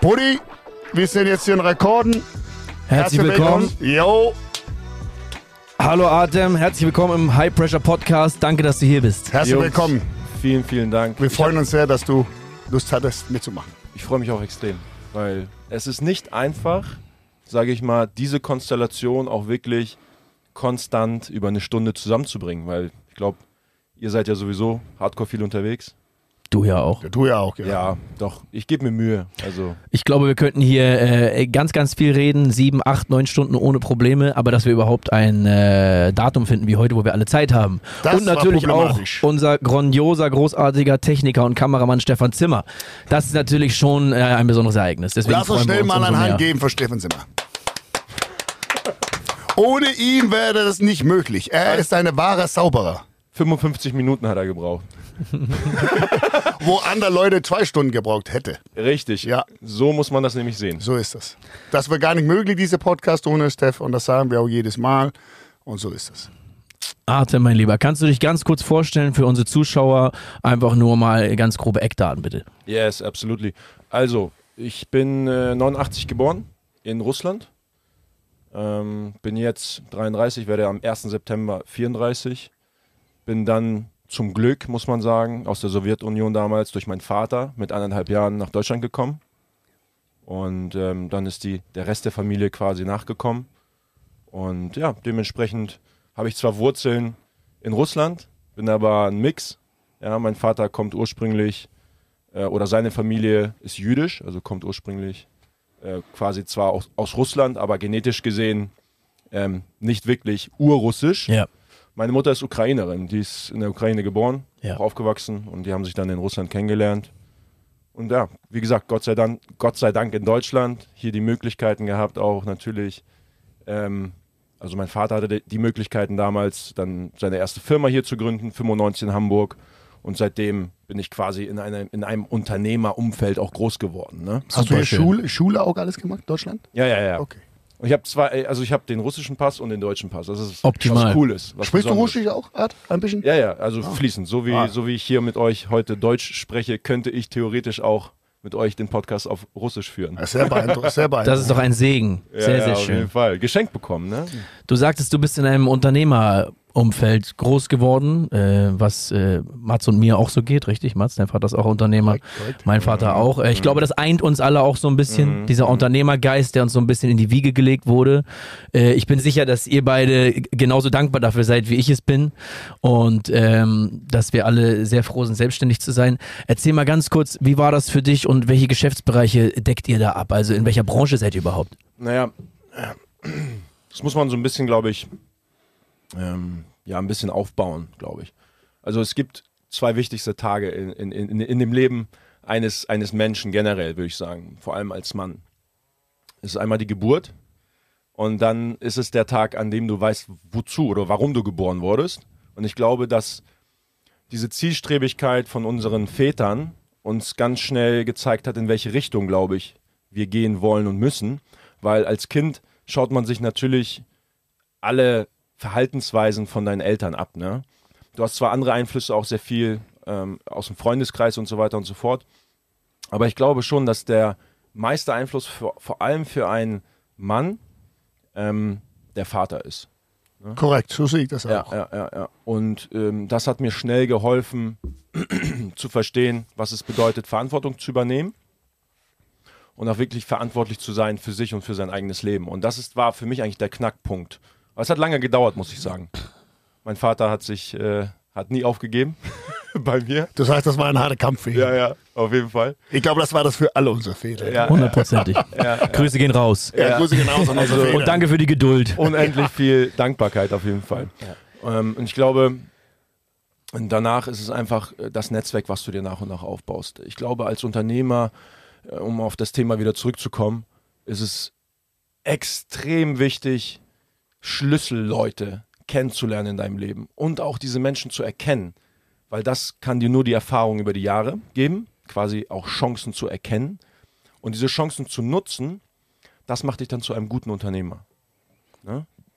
Buddy, wir sind jetzt hier in Rekorden. Herzlich willkommen. Jo, Hallo Artem, herzlich willkommen im High Pressure Podcast. Danke, dass du hier bist. herzlich Jungs, willkommen. Vielen, vielen Dank. Wir Ich freuen uns sehr, dass du Lust hattest, mitzumachen. Ich freue mich auch extrem, weil es ist nicht einfach, sage ich mal, diese Konstellation auch wirklich konstant über eine Stunde zusammenzubringen, weil ich glaube, ihr seid ja sowieso hardcore viel unterwegs. Du ja auch. Ja, du ja auch, ja. Ja, doch, ich gebe mir Mühe. Also, Ich glaube, wir könnten hier äh, ganz, ganz viel reden, sieben, acht, neun Stunden ohne Probleme, aber dass wir überhaupt ein äh, Datum finden wie heute, wo wir alle Zeit haben. Das und war natürlich auch unser grandioser, großartiger Techniker und Kameramann Stefan Zimmer. Das ist natürlich schon äh, ein besonderes Ereignis. Deswegen Lass uns schnell mal eine Hand geben für Steffen Zimmer. Ohne ihn wäre das nicht möglich. Er ist eine wahre Zauberer. 55 Minuten hat er gebraucht. Wo andere Leute zwei Stunden gebraucht hätte. Richtig. Ja. So muss man das nämlich sehen. So ist das. Das wäre gar nicht möglich, dieser Podcast ohne Steff. Und das sagen wir auch jedes Mal. Und so ist es. Artem, mein Lieber, kannst du dich ganz kurz vorstellen für unsere Zuschauer? Einfach nur mal ganz grobe Eckdaten, bitte. Yes, absolutely. Also, ich bin äh, 89 geboren in Russland. Ähm, bin jetzt 33, werde am 1. September 34. Bin dann zum Glück, muss man sagen, aus der Sowjetunion damals durch meinen Vater mit anderthalb Jahren nach Deutschland gekommen. Und ähm, dann ist die, der Rest der Familie quasi nachgekommen. Und ja, dementsprechend habe ich zwar Wurzeln in Russland, bin aber ein Mix. Ja, mein Vater kommt ursprünglich äh, oder seine Familie ist jüdisch, also kommt ursprünglich äh, quasi zwar aus, aus Russland, aber genetisch gesehen ähm, nicht wirklich urrussisch. Ja. Meine Mutter ist Ukrainerin, die ist in der Ukraine geboren, Ja. auch aufgewachsen und die haben sich dann in Russland kennengelernt. Und ja, wie gesagt, Gott sei Dank, Gott sei Dank in Deutschland hier die Möglichkeiten gehabt, auch natürlich. Ähm, also mein Vater hatte die- Möglichkeiten damals, dann seine erste Firma hier zu gründen, 95 in Hamburg. Und seitdem bin ich quasi in einem, in einem Unternehmerumfeld auch groß geworden. Ne? Hast du Super hier schön. Schule, Schule auch alles gemacht, Deutschland? Ja, ja, ja. Okay. Und ich habe zwei, also ich habe den russischen Pass und den deutschen Pass. Das ist Optimal. was Cooles. Was Sprichst du. Russisch auch, Art? Ein bisschen? Ja, ja, also fließend. So wie, Ah. so wie ich hier mit euch heute Deutsch spreche, könnte ich theoretisch auch mit euch den Podcast auf Russisch führen. Ja, Sehr beeindruckend. Sehr beeindruckend. Das ist doch ein Segen. Ja, Sehr, ja, sehr auf schön. jeden Fall. Geschenkt bekommen, ne? Du sagtest, du bist in einem Unternehmerumfeld groß geworden, äh, was äh, Mats und mir auch so geht, richtig? Mats, dein Vater ist auch Unternehmer, mein Vater auch. Äh, ich glaube, das eint uns alle auch so ein bisschen, dieser Unternehmergeist, der uns so ein bisschen in die Wiege gelegt wurde. Äh, ich bin sicher, dass ihr beide genauso dankbar dafür seid, wie ich es bin und ähm, dass wir alle sehr froh sind, selbstständig zu sein. Erzähl mal ganz kurz, wie war das für dich und welche Geschäftsbereiche deckt ihr da ab? Also in welcher Branche seid ihr überhaupt? Naja, das muss man so ein bisschen, glaube ich, ähm, ja, ein bisschen aufbauen, glaube ich. Also es gibt zwei wichtigste Tage in, in, in, in dem Leben eines, eines Menschen generell, würde ich sagen, vor allem als Mann. Es ist einmal die Geburt und dann ist es der Tag, an dem du weißt, wozu oder warum du geboren wurdest. Und ich glaube, dass diese Zielstrebigkeit von unseren Vätern uns ganz schnell gezeigt hat, in welche Richtung, glaube ich, wir gehen wollen und müssen. Weil als Kind schaut man sich natürlich alle Verhaltensweisen von deinen Eltern ab. Ne? Du hast zwar andere Einflüsse, auch sehr viel ähm, aus dem Freundeskreis und so weiter und so fort. Aber ich glaube schon, dass der meiste Einfluss für, vor allem für einen Mann ähm, der Vater ist. Korrekt, so sehe ich das Ja, auch. ja, ja, ja. Und ähm, das hat mir schnell geholfen, zu verstehen, was es bedeutet, Verantwortung zu übernehmen und auch wirklich verantwortlich zu sein für sich und für sein eigenes Leben. Und das ist, war für mich eigentlich der Knackpunkt. Aber es hat lange gedauert, muss ich sagen. Mein Vater hat sich, äh, hat nie aufgegeben bei mir. Das heißt, das war ein harter Kampf für ihn. Ja, ja, auf jeden Fall. Ich glaube, das war das für alle unsere Väter. Ja, Hundertprozentig. Grüße gehen raus. Ja, Grüße genauso an unsere Väter. Und danke für die Geduld. unendlich viel Dankbarkeit auf jeden Fall. Ähm, und ich glaube, danach ist es einfach äh, das Netzwerk, was du dir nach und nach aufbaust. Ich glaube, als Unternehmer, äh, um auf das Thema wieder zurückzukommen, ist es extrem wichtig, Schlüsselleute kennenzulernen in deinem Leben und auch diese Menschen zu erkennen, weil das kann dir nur die Erfahrung über die Jahre geben, quasi auch Chancen zu erkennen. Und diese Chancen zu nutzen, das macht dich dann zu einem guten Unternehmer.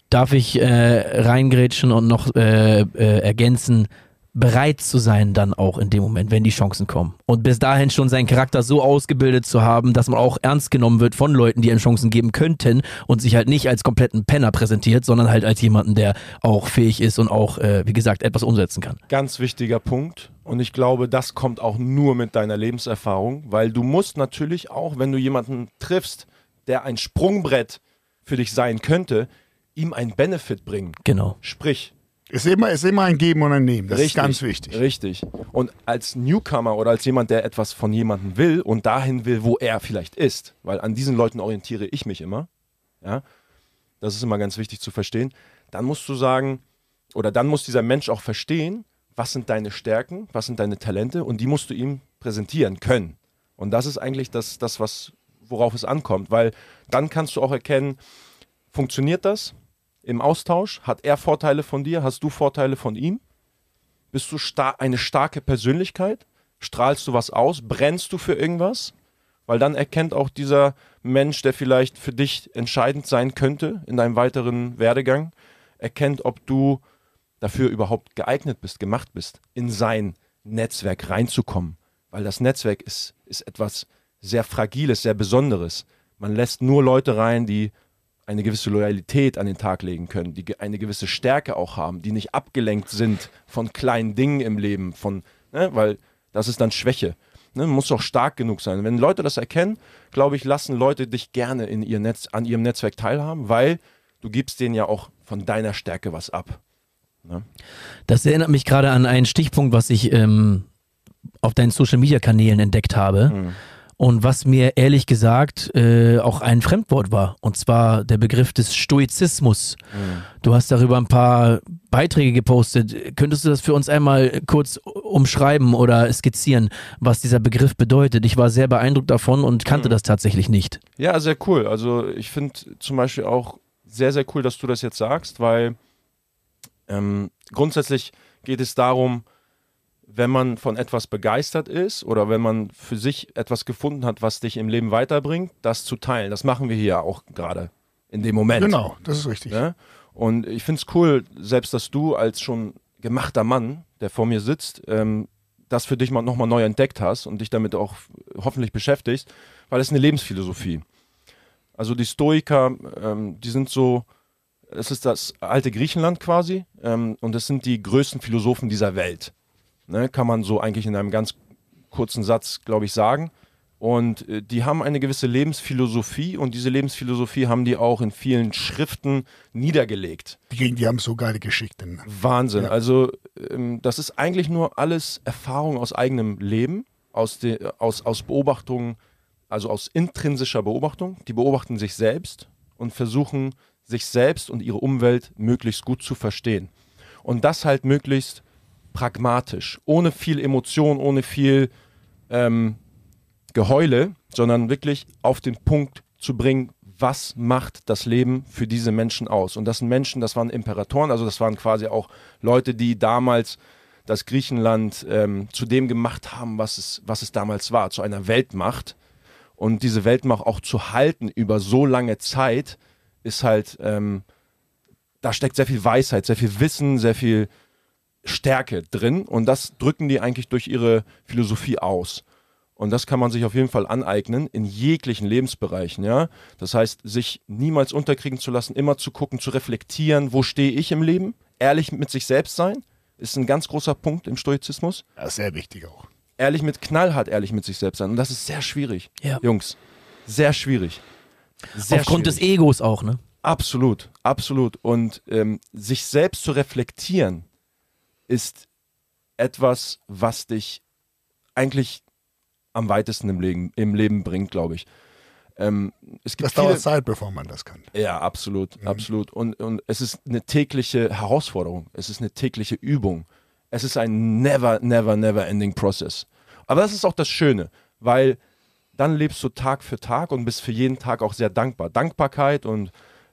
Darf ich äh, reingrätschen und noch äh, äh, ergänzen, bereit zu sein dann auch in dem Moment, wenn die Chancen kommen. Und bis dahin schon seinen Charakter so ausgebildet zu haben, dass man auch ernst genommen wird von Leuten, die ihm Chancen geben könnten und sich halt nicht als kompletten Penner präsentiert, sondern halt als jemanden, der auch fähig ist und auch, äh, wie gesagt, etwas umsetzen kann. Ganz wichtiger Punkt. Und ich glaube, das kommt auch nur mit deiner Lebenserfahrung, weil du musst natürlich auch, wenn du jemanden triffst, der ein Sprungbrett für dich sein könnte, ihm einen Benefit bringen. Genau. Sprich, ist immer, es ist immer ein Geben und ein Nehmen. Das richtig, ist ganz wichtig. Richtig. Und als Newcomer oder als jemand, der etwas von jemandem will und dahin will, wo er vielleicht ist, weil an diesen Leuten orientiere ich mich immer, ja, das ist immer ganz wichtig zu verstehen, dann musst du sagen, oder dann muss dieser Mensch auch verstehen, was sind deine Stärken, was sind deine Talente und die musst du ihm präsentieren können. Und das ist eigentlich das, das was, worauf es ankommt, weil dann kannst du auch erkennen, funktioniert das im Austausch? Hat er Vorteile von dir? Hast du Vorteile von ihm? Bist du sta eine starke Persönlichkeit? Strahlst du was aus? Brennst du für irgendwas? Weil dann erkennt auch dieser Mensch, der vielleicht für dich entscheidend sein könnte in deinem weiteren Werdegang, erkennt, ob du dafür überhaupt geeignet bist, gemacht bist, in sein Netzwerk reinzukommen. Weil das Netzwerk ist, ist etwas sehr Fragiles, sehr Besonderes. Man lässt nur Leute rein, die eine gewisse Loyalität an den Tag legen können, die eine gewisse Stärke auch haben, die nicht abgelenkt sind von kleinen Dingen im Leben, von, ne, weil das ist dann Schwäche. Ne, man muss auch stark genug sein. Wenn Leute das erkennen, glaube ich, lassen Leute dich gerne in ihr Netz, an ihrem Netzwerk teilhaben, weil du gibst denen ja auch von deiner Stärke was ab. Das erinnert mich gerade an einen Stichpunkt, was ich ähm, auf deinen Social Media Kanälen entdeckt habe. Und was mir ehrlich gesagt äh, auch ein Fremdwort war. Und zwar der Begriff des Stoizismus. Du hast darüber ein paar Beiträge gepostet. Könntest du das für uns einmal kurz umschreiben oder skizzieren, was dieser Begriff bedeutet? Ich war sehr beeindruckt davon und kannte das tatsächlich nicht. Ja, sehr cool. Also ich finde zum Beispiel auch sehr, sehr cool, dass du das jetzt sagst, weil ähm, grundsätzlich geht es darum, wenn man von etwas begeistert ist oder wenn man für sich etwas gefunden hat, was dich im Leben weiterbringt, das zu teilen. Das machen wir hier auch gerade in dem Moment. Genau, das ist richtig. Ne? Und ich finde es cool, selbst dass du als schon gemachter Mann, der vor mir sitzt, ähm, das für dich mal nochmal neu entdeckt hast und dich damit auch hoffentlich beschäftigst, weil es eine Lebensphilosophie. Also die Stoiker, ähm, die sind so, es ist das alte Griechenland quasi ähm, und es sind die größten Philosophen dieser Welt. Ne? Kann man so eigentlich in einem ganz kurzen Satz, glaube ich, sagen. Und äh, die haben eine gewisse Lebensphilosophie und diese Lebensphilosophie haben die auch in vielen Schriften niedergelegt. Die, die haben so geile Geschichten. Wahnsinn. Ja. Also ähm, das ist eigentlich nur alles Erfahrung aus eigenem Leben, aus, de, aus, aus Beobachtungen, also aus intrinsischer Beobachtung. Die beobachten sich selbst und versuchen sich selbst und ihre Umwelt möglichst gut zu verstehen. Und das halt möglichst pragmatisch, ohne viel Emotion, ohne viel ähm, Geheule, sondern wirklich auf den Punkt zu bringen, was macht das Leben für diese Menschen aus? Und das sind Menschen, das waren Imperatoren, also das waren quasi auch Leute, die damals das Griechenland ähm, zu dem gemacht haben, was es, was es damals war, zu einer Weltmacht. Und diese Weltmacht auch zu halten über so lange Zeit, ist halt, ähm, da steckt sehr viel Weisheit, sehr viel Wissen, sehr viel Stärke drin. Und das drücken die eigentlich durch ihre Philosophie aus. Und das kann man sich auf jeden Fall aneignen in jeglichen Lebensbereichen, ja. Das heißt, sich niemals unterkriegen zu lassen, immer zu gucken, zu reflektieren, wo stehe ich im Leben, ehrlich mit sich selbst sein, ist ein ganz großer Punkt im Stoizismus. Ja, sehr wichtig auch. Ehrlich mit, knallhart ehrlich mit sich selbst sein. Und das ist sehr schwierig, Ja. Jungs. Sehr schwierig. Sehr Aufgrund schwierig. des Egos auch, ne? Absolut, absolut. Und ähm, sich selbst zu reflektieren ist etwas, was dich eigentlich am weitesten im Leben, im Leben bringt, glaube ich. Ähm, es gibt Das viele, dauert Zeit, bevor man das kann. ja, absolut, absolut. Und, und es ist eine tägliche Herausforderung. Es ist eine tägliche Übung. Es ist ein never, never, never ending Process. Aber das ist auch das Schöne, weil dann lebst du Tag für Tag und bist für jeden Tag auch sehr dankbar. Dankbarkeit und,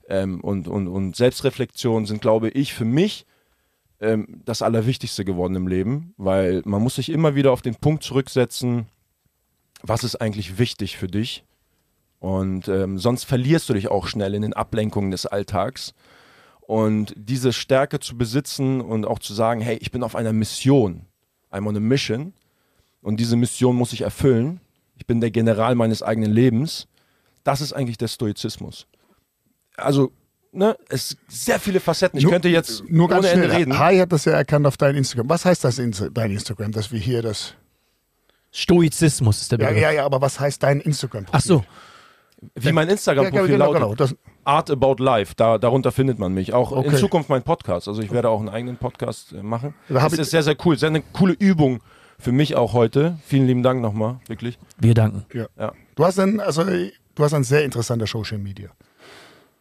ähm, und, und, und Selbstreflexion sind, glaube ich, für mich ähm, das Allerwichtigste geworden im Leben, weil man muss sich immer wieder auf den Punkt zurücksetzen, was ist eigentlich wichtig für dich und ähm, sonst verlierst du dich auch schnell in den Ablenkungen des Alltags. Und diese Stärke zu besitzen und auch zu sagen, hey, ich bin auf einer Mission. I'm on a mission. Und diese Mission muss ich erfüllen. Ich bin der General meines eigenen Lebens. Das ist eigentlich der Stoizismus. Also, ne, es sind sehr viele Facetten. Ich Nur- könnte jetzt Nur ganz ohne Ende schnell. reden. Hai hat das ja erkannt auf dein Instagram. Was heißt das in dein Instagram, dass wir hier das. Stoizismus ist der Ja, Begriff. ja, ja, aber was heißt dein Instagram? Ach so. Wie mein Ja, Instagram-Profil genau, lautet. genau. Das, Art About Life, da, darunter findet man mich. Auch in Okay. Zukunft mein Podcast. Also ich werde auch einen eigenen Podcast äh, machen. Da Das ist sehr, sehr cool. Sehr eine coole Übung für mich auch heute. Vielen lieben Dank nochmal, wirklich. Wir danken. ja. Ja. Du hast dann, also du hast ein sehr interessanter Social Media.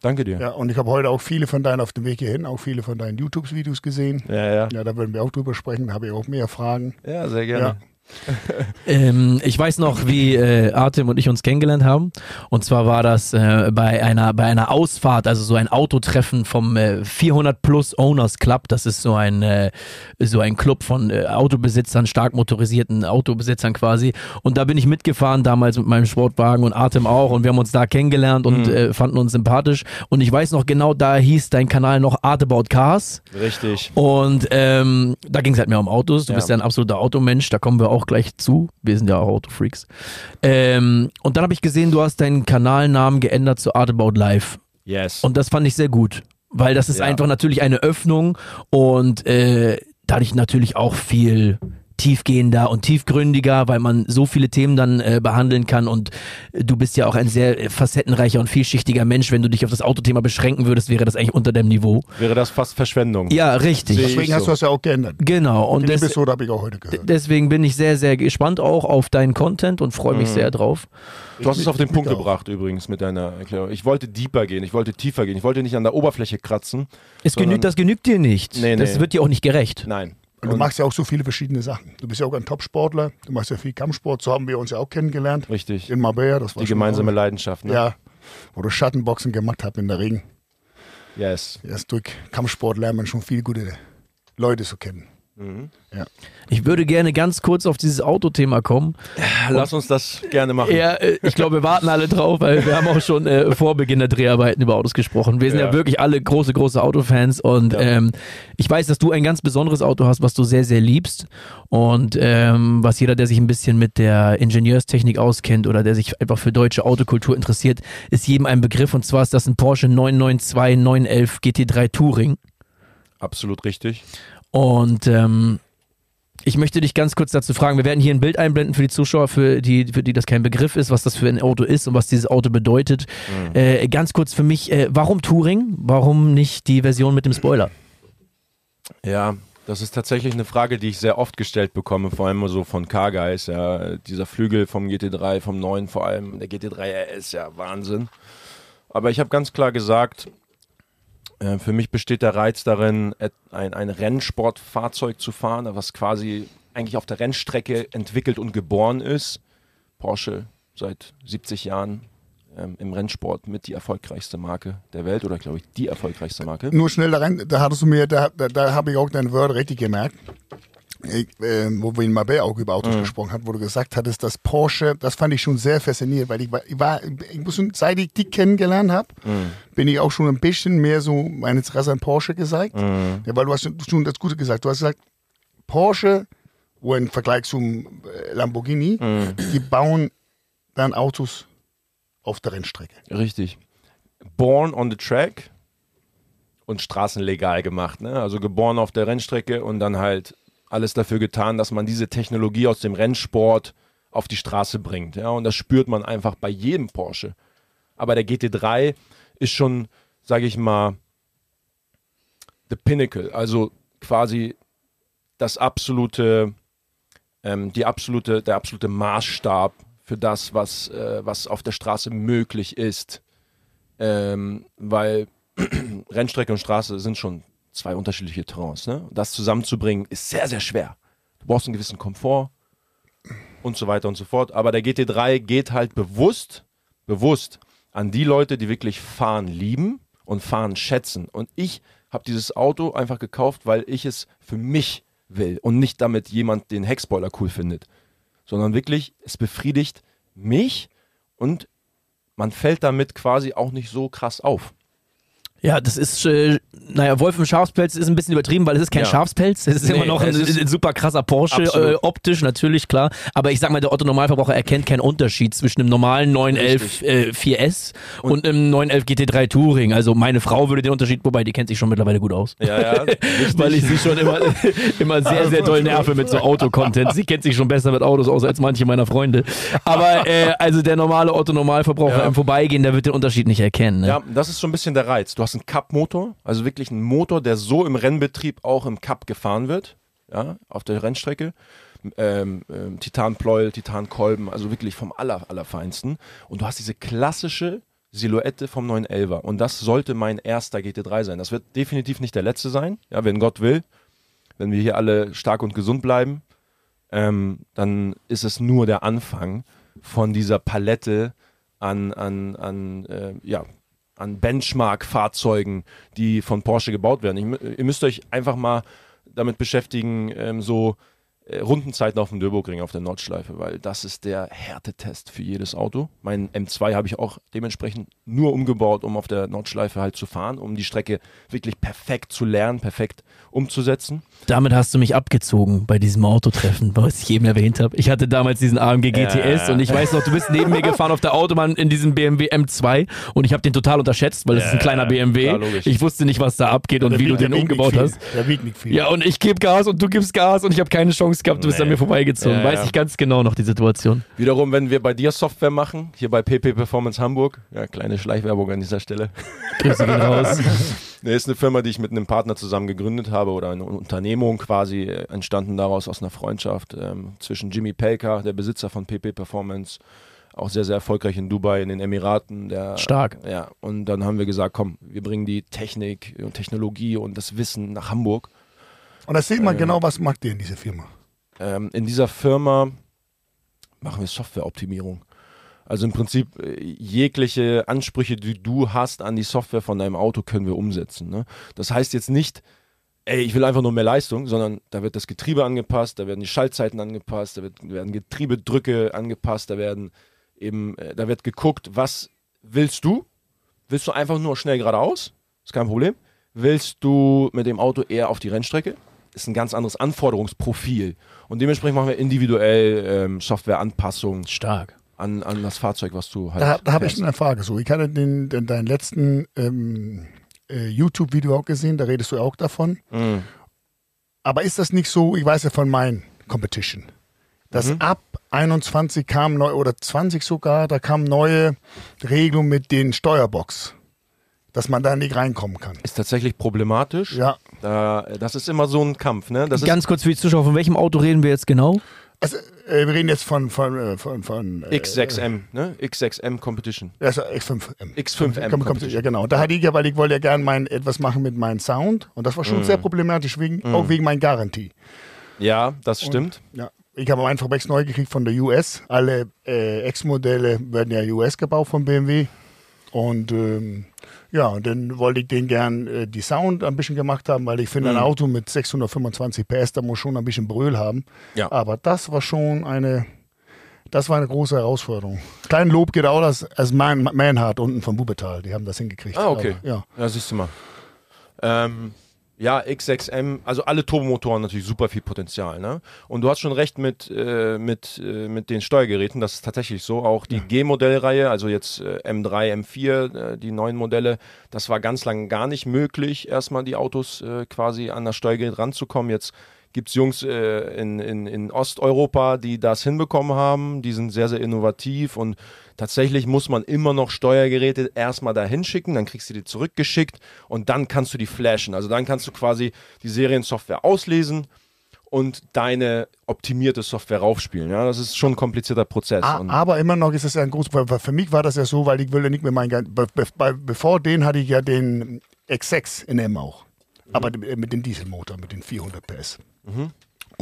Danke dir. Ja, und ich habe heute auch viele von deinen auf dem Weg hierhin, auch viele von deinen YouTube-Videos gesehen. Ja, ja. Ja, da würden wir auch drüber sprechen, da habe ich auch mehr Fragen. Ja, sehr Ja. Ähm, ich weiß noch, wie äh, Artem und ich uns kennengelernt haben. Und zwar war das äh, bei einer bei einer Ausfahrt, also so ein Autotreffen vom äh, 400 Plus Owners Club. Das ist so ein äh, so ein Club von äh, Autobesitzern, stark motorisierten Autobesitzern quasi. Und da bin ich mitgefahren damals mit meinem Sportwagen und Artem auch. Und wir haben uns da kennengelernt und äh, fanden uns sympathisch. Und ich weiß noch genau, da hieß dein Kanal noch Art About Cars. Richtig. Und ähm, da ging es halt mehr um Autos. Du Ja. bist ja ein absoluter Automensch, da kommen wir auch gleich zu. Wir sind ja auch Autofreaks. Ähm, und dann habe ich gesehen, du hast deinen Kanalnamen geändert zu Art About Life. Yes. Und das fand ich sehr gut, weil das ist Ja. einfach natürlich eine Öffnung und äh, dadurch natürlich auch viel tiefgehender und tiefgründiger, weil man so viele Themen dann äh, behandeln kann und du bist ja auch ein sehr äh, facettenreicher und vielschichtiger Mensch. Wenn du dich auf das Autothema beschränken würdest, wäre das eigentlich unter dem Niveau. Wäre das fast Verschwendung. Ja, richtig. Deswegen hast so. du das ja auch geändert. Genau. Und Die Episode habe ich auch heute gehört. deswegen bin ich sehr, sehr gespannt auch auf deinen Content und freue mich sehr drauf. Du hast es auf den Punkt auch. gebracht übrigens mit deiner Erklärung. Ich wollte deeper gehen, ich wollte tiefer gehen, ich wollte nicht an der Oberfläche kratzen. Es genügt, das genügt dir nicht. Nee, Das nee. wird dir auch nicht gerecht. Nein. Und du machst ja auch so viele verschiedene Sachen. Du bist ja auch ein Top-Sportler, du machst ja viel Kampfsport, so haben wir uns ja auch kennengelernt. Richtig. In Marbella, das war Die gemeinsame auch- Leidenschaft. Ne? Ja, wo du Schattenboxen gemacht hast in der Regen. Yes. Erst durch Kampfsport lernt man schon viele gute Leute zu kennen. Ja. Ich würde gerne ganz kurz auf dieses Autothema kommen. Lass uns das gerne machen. Ja, äh, ich glaube, wir warten alle drauf, weil wir haben auch schon äh, vor Beginn der Dreharbeiten über Autos gesprochen. Wir sind ja, Ja. wirklich alle große, große Autofans und Ja. ähm, ich weiß, dass du ein ganz besonderes Auto hast, was du sehr, sehr liebst und ähm, was jeder, der sich ein bisschen mit der Ingenieurstechnik auskennt oder der sich einfach für deutsche Autokultur interessiert, ist jedem ein Begriff und zwar ist das ein Porsche 992 911 GT3 Touring. Absolut richtig. Und ähm, ich möchte dich ganz kurz dazu fragen. Wir werden hier ein Bild einblenden für die Zuschauer, für die, für die das kein Begriff ist, was das für ein Auto ist und was dieses Auto bedeutet. Äh, ganz kurz für mich, äh, warum Touring? Warum nicht die Version mit dem Spoiler? Ja, das ist tatsächlich eine Frage, die ich sehr oft gestellt bekomme, vor allem so von Car-Guys. Ja. Dieser Flügel vom GT3, vom neuen vor allem, der GT3 RS, ja Wahnsinn. Aber ich habe ganz klar gesagt, äh, für mich besteht der Reiz darin, ein, ein Rennsportfahrzeug zu fahren, was quasi eigentlich auf der Rennstrecke entwickelt und geboren ist. Porsche seit 70 Jahren ähm, im Rennsport mit die erfolgreichste Marke der Welt oder glaube ich die erfolgreichste Marke. Nur schnell da rein, da hattest du mir, da, da, da habe ich auch deine Wörter richtig gemerkt. Äh, wo wir in Marbella auch über Mhm. Autos gesprochen haben, wo du gesagt hattest, dass Porsche, das fand ich schon sehr faszinierend, weil ich war, ich war ich muss seit ich die kennengelernt habe, Mhm. bin ich auch schon ein bisschen mehr so mein Interesse an Porsche gezeigt. Mhm. Ja, weil du hast schon das Gute gesagt. Du hast gesagt, Porsche, wo im Vergleich zum äh, Lamborghini, Mhm. die bauen dann Autos auf der Rennstrecke. Richtig. Born on the track und straßenlegal gemacht. Ne? Also geboren auf der Rennstrecke und dann halt alles dafür getan, dass man diese Technologie aus dem Rennsport auf die Straße bringt. Ja? Und das spürt man einfach bei jedem Porsche. Aber der GT3 ist schon, sage ich mal, the pinnacle. Also quasi das absolute, ähm, die absolute, der absolute Maßstab für das, was, äh, was auf der Straße möglich ist. Ähm, weil Rennstrecke und Straße sind schon zwei unterschiedliche Terrains. Ne? Das zusammenzubringen ist sehr, sehr schwer. Du brauchst einen gewissen Komfort und so weiter und so fort. Aber der GT3 geht halt bewusst, bewusst an die Leute, die wirklich fahren lieben und fahren schätzen. Und ich habe dieses Auto einfach gekauft, weil ich es für mich will und nicht damit jemand den Heckspoiler cool findet, sondern wirklich, es befriedigt mich und man fällt damit quasi auch nicht so krass auf. Ja, das ist, äh, naja, Wolf im Schafspelz ist ein bisschen übertrieben, weil es ist kein Ja. Schafspelz. Es ist Nee, immer noch ein, ein super krasser Porsche, äh, optisch natürlich, klar. Aber ich sag mal, der Otto-Normalverbraucher erkennt keinen Unterschied zwischen einem normalen 911 äh, 4S und, einem 911 GT3 Touring. Also meine Frau würde den Unterschied, wobei die kennt sich schon mittlerweile gut aus. Ja, ja. Weil ich sie schon immer, immer sehr, sehr doll nerve mit so Auto-Content. Sie kennt sich schon besser mit Autos aus als manche meiner Freunde. Aber äh, also der normale Otto-Normalverbraucher Ja. im Vorbeigehen, der wird den Unterschied nicht erkennen. Ne? Ja, das ist so ein bisschen der Reiz. Du hast einen Cup-Motor, also wirklich einen Motor, der so im Rennbetrieb auch im Cup gefahren wird, ja, auf der Rennstrecke. Ähm, ähm, Titanpleuel, Titankolben, also wirklich vom aller, allerfeinsten. Und du hast diese klassische Silhouette vom 911er. Und das sollte mein erster GT3 sein. Das wird definitiv nicht der letzte sein, ja, wenn Gott will. Wenn wir hier alle stark und gesund bleiben, ähm, dann ist es nur der Anfang von dieser Palette an, an, an, äh, ja, an Benchmark-Fahrzeugen, die von Porsche gebaut werden. Ich, ihr müsst euch einfach mal damit beschäftigen, ähm, so Rundenzeiten auf dem Nürburgring auf der Nordschleife, weil das ist der Härtetest für jedes Auto. Mein M2 habe ich auch dementsprechend nur umgebaut, um auf der Nordschleife halt zu fahren, um die Strecke wirklich perfekt zu lernen, perfekt umzusetzen. Damit hast du mich abgezogen bei diesem Autotreffen, was ich eben erwähnt habe. Ich hatte damals diesen AMG GTS Ja. und ich weiß noch, du bist neben mir gefahren auf der Autobahn in diesem BMW M2 und ich habe den total unterschätzt, weil das ist ein kleiner BMW. logisch. ich wusste nicht, was da abgeht und wie du den umgebaut hast. Der wiegt nicht viel. Ja, und ich gebe Gas und du gibst Gas und ich habe keine Chance gehabt, du bist an mir vorbeigezogen. Ja, weiß ja. ich ganz genau noch die Situation. Wiederum, wenn wir bei dir Software machen, hier bei PP Performance Hamburg, ja, kleine Schleichwerbung an dieser Stelle. Grüße gehen raus. Ne, ist eine Firma, die ich mit einem Partner zusammen gegründet habe oder eine Unternehmung quasi äh, entstanden daraus aus einer Freundschaft ähm, zwischen Jimmy Pelka, der Besitzer von PP Performance, auch sehr, sehr erfolgreich in Dubai, in den Emiraten. Der, Stark. Ja, und dann haben wir gesagt, komm, wir bringen die Technik und Technologie und das Wissen nach Hamburg. Und erzähl mal genau, was macht ihr in dieser Firma? Ähm, in dieser Firma machen wir Softwareoptimierung. Also im Prinzip äh, jegliche Ansprüche, die du hast an die Software von deinem Auto, können wir umsetzen. Ne? Das heißt jetzt nicht, ey, ich will einfach nur mehr Leistung, sondern da wird das Getriebe angepasst, da werden die Schaltzeiten angepasst, da wird, werden Getriebedrücke angepasst, da werden eben, äh, da wird geguckt, was willst du? Willst du einfach nur schnell geradeaus? Ist kein Problem. Willst du mit dem Auto eher auf die Rennstrecke? Ist ein ganz anderes Anforderungsprofil. Und dementsprechend machen wir individuell ähm, Softwareanpassungen Stark. an, an das Fahrzeug, was du halt. Da, da habe ich eine Frage. So, ich hatte den, den deinen letzten ähm, äh, YouTube-Video auch gesehen, da redest du auch davon. Mhm. Aber ist das nicht so, ich weiß ja von meinen Competition, dass Mhm. ab 21 kam neu oder 20 sogar, da kam neue Regelung mit den Steuerbox, dass man da nicht reinkommen kann. Ist tatsächlich problematisch. Ja, Da, das ist immer so ein Kampf, ne? Das Ganz kurz für die Zuschauer, von welchem Auto reden wir jetzt genau? also äh, wir reden jetzt von von äh, von, von äh, ist X6M, ne? X6M Competition. Ist X5M. X5M Komm, komm, ja, genau. Da hatte ich ja, weil ich wollte ja gerne mein, etwas machen mit meinem Sound und das war schon sehr problematisch, wegen, auch wegen meiner Garantie. Ja, das stimmt. Ja. Ich habe einfach Max neu gekriegt von der US. Alle äh, X-Modelle werden ja US gebaut von BMW. Und ähm, ja, und dann wollte ich den gern äh, die Sound ein bisschen gemacht haben, weil ich finde, Mhm. ein Auto mit 625 PS, da muss schon ein bisschen Brüll haben. Ja. Aber das war schon eine, das war eine große Herausforderung. Klein Lob geht auch das als Man, Manhart unten vom Bubetal. Die haben das hingekriegt. Ah, okay. Aber, ja. Ja, siehst du mal. Ähm, ja, X6M, also alle Turbomotoren natürlich super viel Potenzial, ne? Und du hast schon recht mit, äh, mit, äh, mit den Steuergeräten, das ist tatsächlich so. Auch die G-Modellreihe, also jetzt äh, M3, M4, äh, die neuen Modelle, das war ganz lange gar nicht möglich, erstmal die Autos äh, quasi an das Steuergerät ranzukommen. Jetzt gibt es Jungs äh, in, in, in Osteuropa, die das hinbekommen haben. Die sind sehr, sehr innovativ und tatsächlich muss man immer noch Steuergeräte erstmal dahin schicken, dann kriegst du die zurückgeschickt und dann kannst du die flashen. Also dann kannst du quasi die Seriensoftware auslesen und deine optimierte Software raufspielen. Ja, das ist schon ein komplizierter Prozess. A- Und Aber immer noch ist es ja ein großes weil Für mich war das ja so, weil ich will ja nicht mehr meinen. Be be be bevor den hatte ich ja den X6 in M auch. Aber d- mit dem Dieselmotor, mit den 400 PS.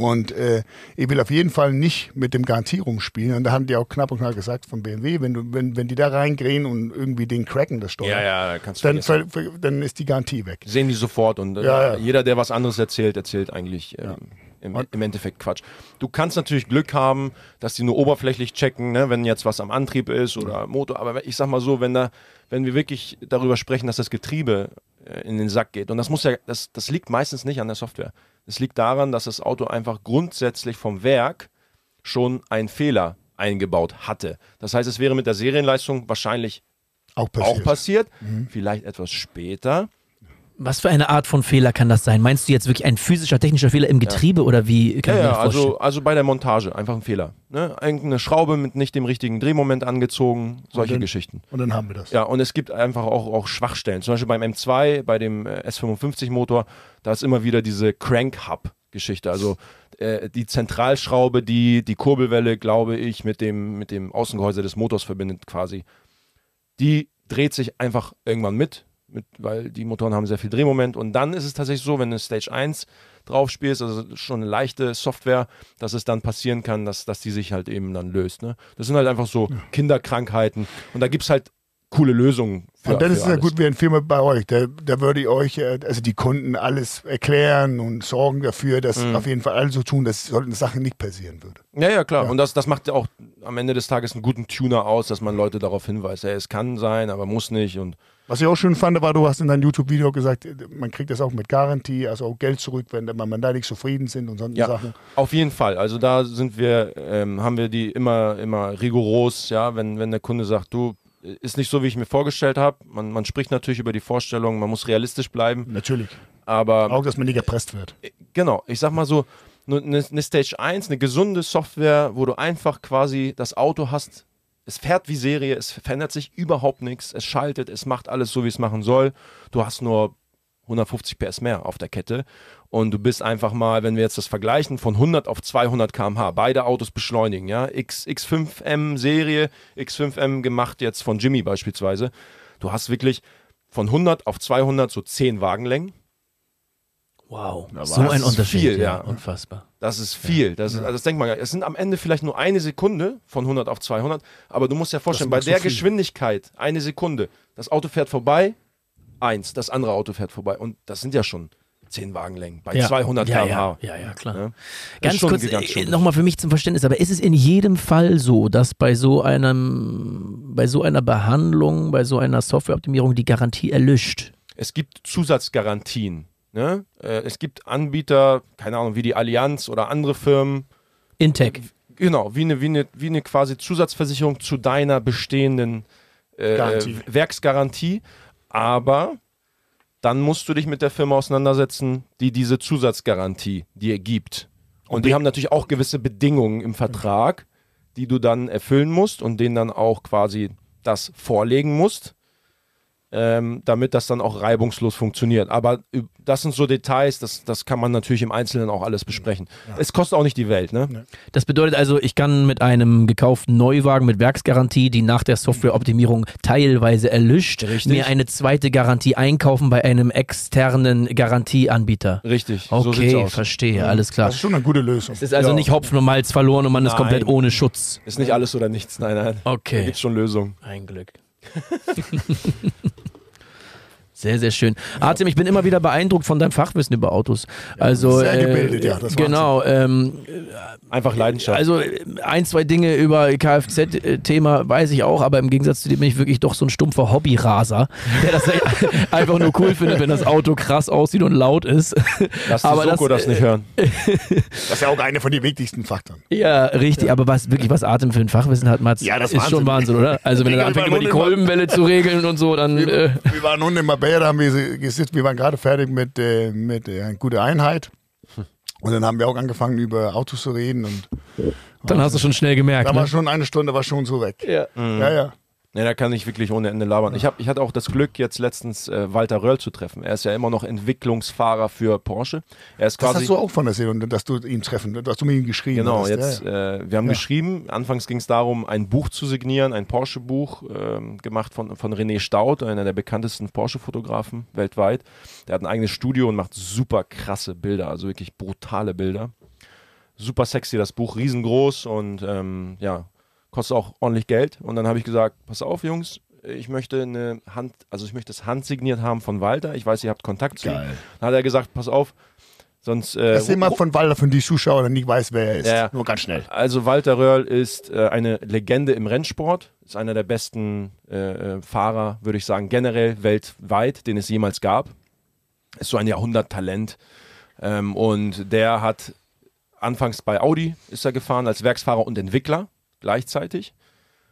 Und äh, ich will auf jeden Fall nicht mit dem Garantie rumspielen. Und da haben die auch knapp und knapp gesagt von BMW, wenn, du, wenn, wenn die da reingehen und irgendwie den cracken, das Steuer, ja, ja, kannst du dann, ver- ver- dann ist die Garantie weg. sehen die sofort und äh, Ja, ja. jeder, der was anderes erzählt, erzählt eigentlich ähm, im, im Endeffekt Quatsch. Du kannst natürlich Glück haben, dass die nur oberflächlich checken, ne, wenn jetzt was am Antrieb ist oder Motor. Aber ich sag mal so, wenn da, wenn wir wirklich darüber sprechen, dass das Getriebe äh, in den Sack geht. Und das muss ja, das, das liegt meistens nicht an der Software. Es liegt daran, dass das Auto einfach grundsätzlich vom Werk schon einen Fehler eingebaut hatte. Das heißt, es wäre mit der Serienleistung wahrscheinlich Auch passiert. auch passiert, vielleicht etwas später. Was für eine Art von Fehler kann das sein? Meinst du jetzt wirklich ein physischer, technischer Fehler im Getriebe oder wie kann Ja, ich mir ja das vorstellen? also, also bei der Montage einfach ein Fehler. Ne? Irgendeine Schraube mit nicht dem richtigen Drehmoment angezogen, solche dann- Geschichten. Und dann haben wir das. Ja, und es gibt einfach auch, auch Schwachstellen. Zum Beispiel beim M2, bei dem äh, S55-Motor, da ist immer wieder diese Crank-Hub-Geschichte. Also äh, die Zentralschraube, die die Kurbelwelle, glaube ich, mit dem, mit dem Außengehäuse des Motors verbindet quasi. Die dreht sich einfach irgendwann mit, mit, weil die Motoren haben sehr viel Drehmoment. Und dann ist es tatsächlich so, wenn du Stage 1 drauf spielst, also schon eine leichte Software, dass es dann passieren kann, dass, dass die sich halt eben dann löst. Ne? Das sind halt einfach so Kinderkrankheiten. Und da gibt es halt coole Lösungen für Und dann ist es ja gut wie ein Firma bei euch. Da, da würde ich euch, äh, also die Kunden alles erklären und sorgen dafür, dass Mhm. auf jeden Fall alles so tun, dass solche Sachen nicht passieren würde. Ja, ja, klar. Und das, das macht ja auch am Ende des Tages einen guten Tuner aus, dass man Leute darauf hinweist, hey, es kann sein, aber muss nicht. Und Was ich auch schön fand, war, du hast in deinem YouTube-Video gesagt, man kriegt das auch mit Garantie, also auch Geld zurück, wenn man da nicht zufrieden sind und solche ja, Sachen. auf jeden Fall. Also da sind wir, ähm, haben wir die immer, immer rigoros, ja, wenn, wenn der Kunde sagt, du, ist nicht so, wie ich mir vorgestellt habe. Man, man spricht natürlich über die Vorstellung, man muss realistisch bleiben, Natürlich. aber Auch, dass man nicht erpresst wird. genau, ich sag mal so, eine, eine Stage 1, eine gesunde Software, wo du einfach quasi das Auto hast, es fährt wie Serie, es verändert sich überhaupt nichts, es schaltet, es macht alles so, wie es machen soll. Du hast nur 150 PS mehr auf der Kette und du bist einfach mal, wenn wir jetzt das vergleichen, von 100 auf 200 km/h, beide Autos beschleunigen, ja, X, X5M Serie, X5M gemacht jetzt von Jimmy beispielsweise. Du hast wirklich von 100 auf 200 so 10 Wagenlängen. Wow, so ein Unterschied. viel, ja. ja. Unfassbar. Das ist viel. Das ist, also das denkt man gar nicht. Es sind am Ende vielleicht nur eine Sekunde von 100 auf 200, aber du musst dir vorstellen, bei der viel. Geschwindigkeit, eine Sekunde, das Auto fährt vorbei, eins, das andere Auto fährt vorbei und das sind ja schon 10 Wagenlängen bei 200 ja, km/h. Ja, ja, ja, klar. Ja. Ganz kurz, äh, nochmal für mich zum Verständnis, aber ist es in jedem Fall so, dass bei so einem, bei so einer Behandlung, bei so einer Softwareoptimierung die Garantie erlischt? Es gibt Zusatzgarantien. Ne? Äh, Es gibt Anbieter, keine Ahnung, wie die Allianz oder andere Firmen, Intec. Genau, wie eine, wie eine, wie eine quasi Zusatzversicherung zu deiner bestehenden äh, Garantie. äh, Werksgarantie. Aber dann musst du dich mit der Firma auseinandersetzen, die diese Zusatzgarantie dir gibt. Und die haben natürlich auch gewisse Bedingungen im Vertrag, die du dann erfüllen musst und denen dann auch quasi das vorlegen musst, ähm, damit das dann auch reibungslos funktioniert. Aber das sind so Details, das, das kann man natürlich im Einzelnen auch alles besprechen. Es kostet auch nicht die Welt, ne? Das bedeutet also, ich kann mit einem gekauften Neuwagen mit Werksgarantie, die nach der Softwareoptimierung teilweise erlischt, Richtig. mir eine zweite Garantie einkaufen bei einem externen Garantieanbieter. Richtig, so Okay, aus. verstehe, alles klar. Das ist schon eine gute Lösung. Es ist also Ja. nicht Hopfen und Malz verloren und man ist Nein. komplett ohne Schutz. Ist nicht alles oder nichts, nein, nein. Da Okay. gibt schon Lösungen. Ein Glück. Sehr, sehr schön. Artem, ich bin immer wieder beeindruckt von deinem Fachwissen über Autos. Also, sehr äh, gebildet, ja, das Genau. Ähm, Einfach Leidenschaft. also äh, ein, zwei Dinge über Kfz-Thema weiß ich auch, aber im Gegensatz zu dir bin ich wirklich doch so ein stumpfer Hobbyraser, der das einfach nur cool findet, wenn das Auto krass aussieht und laut ist. Lass aber Soko das, das, nicht hören. Das ist ja auch einer von den wichtigsten Faktoren. Ja, richtig, aber was wirklich was Atem für ein Fachwissen hat, Mats, Ja, das ist schon Wahnsinn. Wahnsinn, oder? Also wenn er anfängt, wir über die Kolbenwelle zu regeln und so, dann äh, Wir waren unten in Marbella, da haben wir gesetzt, wir waren gerade fertig mit, äh, mit äh, einer guten Einheit. Und dann haben wir auch angefangen, über Autos zu reden. Und dann hast du schon schnell gemerkt. da war Ne? schon eine Stunde war schon so weg. Ja. Ja, ja. Nee, da kann ich wirklich ohne Ende labern. Ich, hab, ich hatte auch das Glück, jetzt letztens äh, Walter Röll zu treffen. Er ist ja immer noch Entwicklungsfahrer für Porsche. Er ist Das quasi. hast du auch von erzählt, und dass du ihn treffen, dass du mit ihm geschrieben Genau, hast. jetzt, Ja, ja. Äh, wir haben Ja. geschrieben, anfangs ging es darum, ein Buch zu signieren, ein Porsche-Buch, ähm, gemacht von, von René Staud, einer der bekanntesten Porsche-Fotografen weltweit. Der hat ein eigenes Studio und macht super krasse Bilder, also wirklich brutale Bilder. Super sexy, das Buch, riesengroß und ähm, ja, kostet auch ordentlich Geld. Und dann habe ich gesagt, pass auf, Jungs, ich möchte eine Hand, also ich möchte das handsigniert haben von Walter. Ich weiß, ihr habt Kontakt zu ihm. Dann hat er gesagt, pass auf, Sonst, äh, Erzähl mal von Walter, von die Zuschauer, der nicht weiß, wer er ist. Ja, ja. Nur ganz schnell. Also Walter Röhrl ist äh, eine Legende im Rennsport, ist einer der besten äh, äh, Fahrer, würde ich sagen, generell weltweit, den es jemals gab. Ist so ein Jahrhunderttalent. Ähm, und der hat anfangs bei Audi ist er gefahren als Werksfahrer und Entwickler gleichzeitig.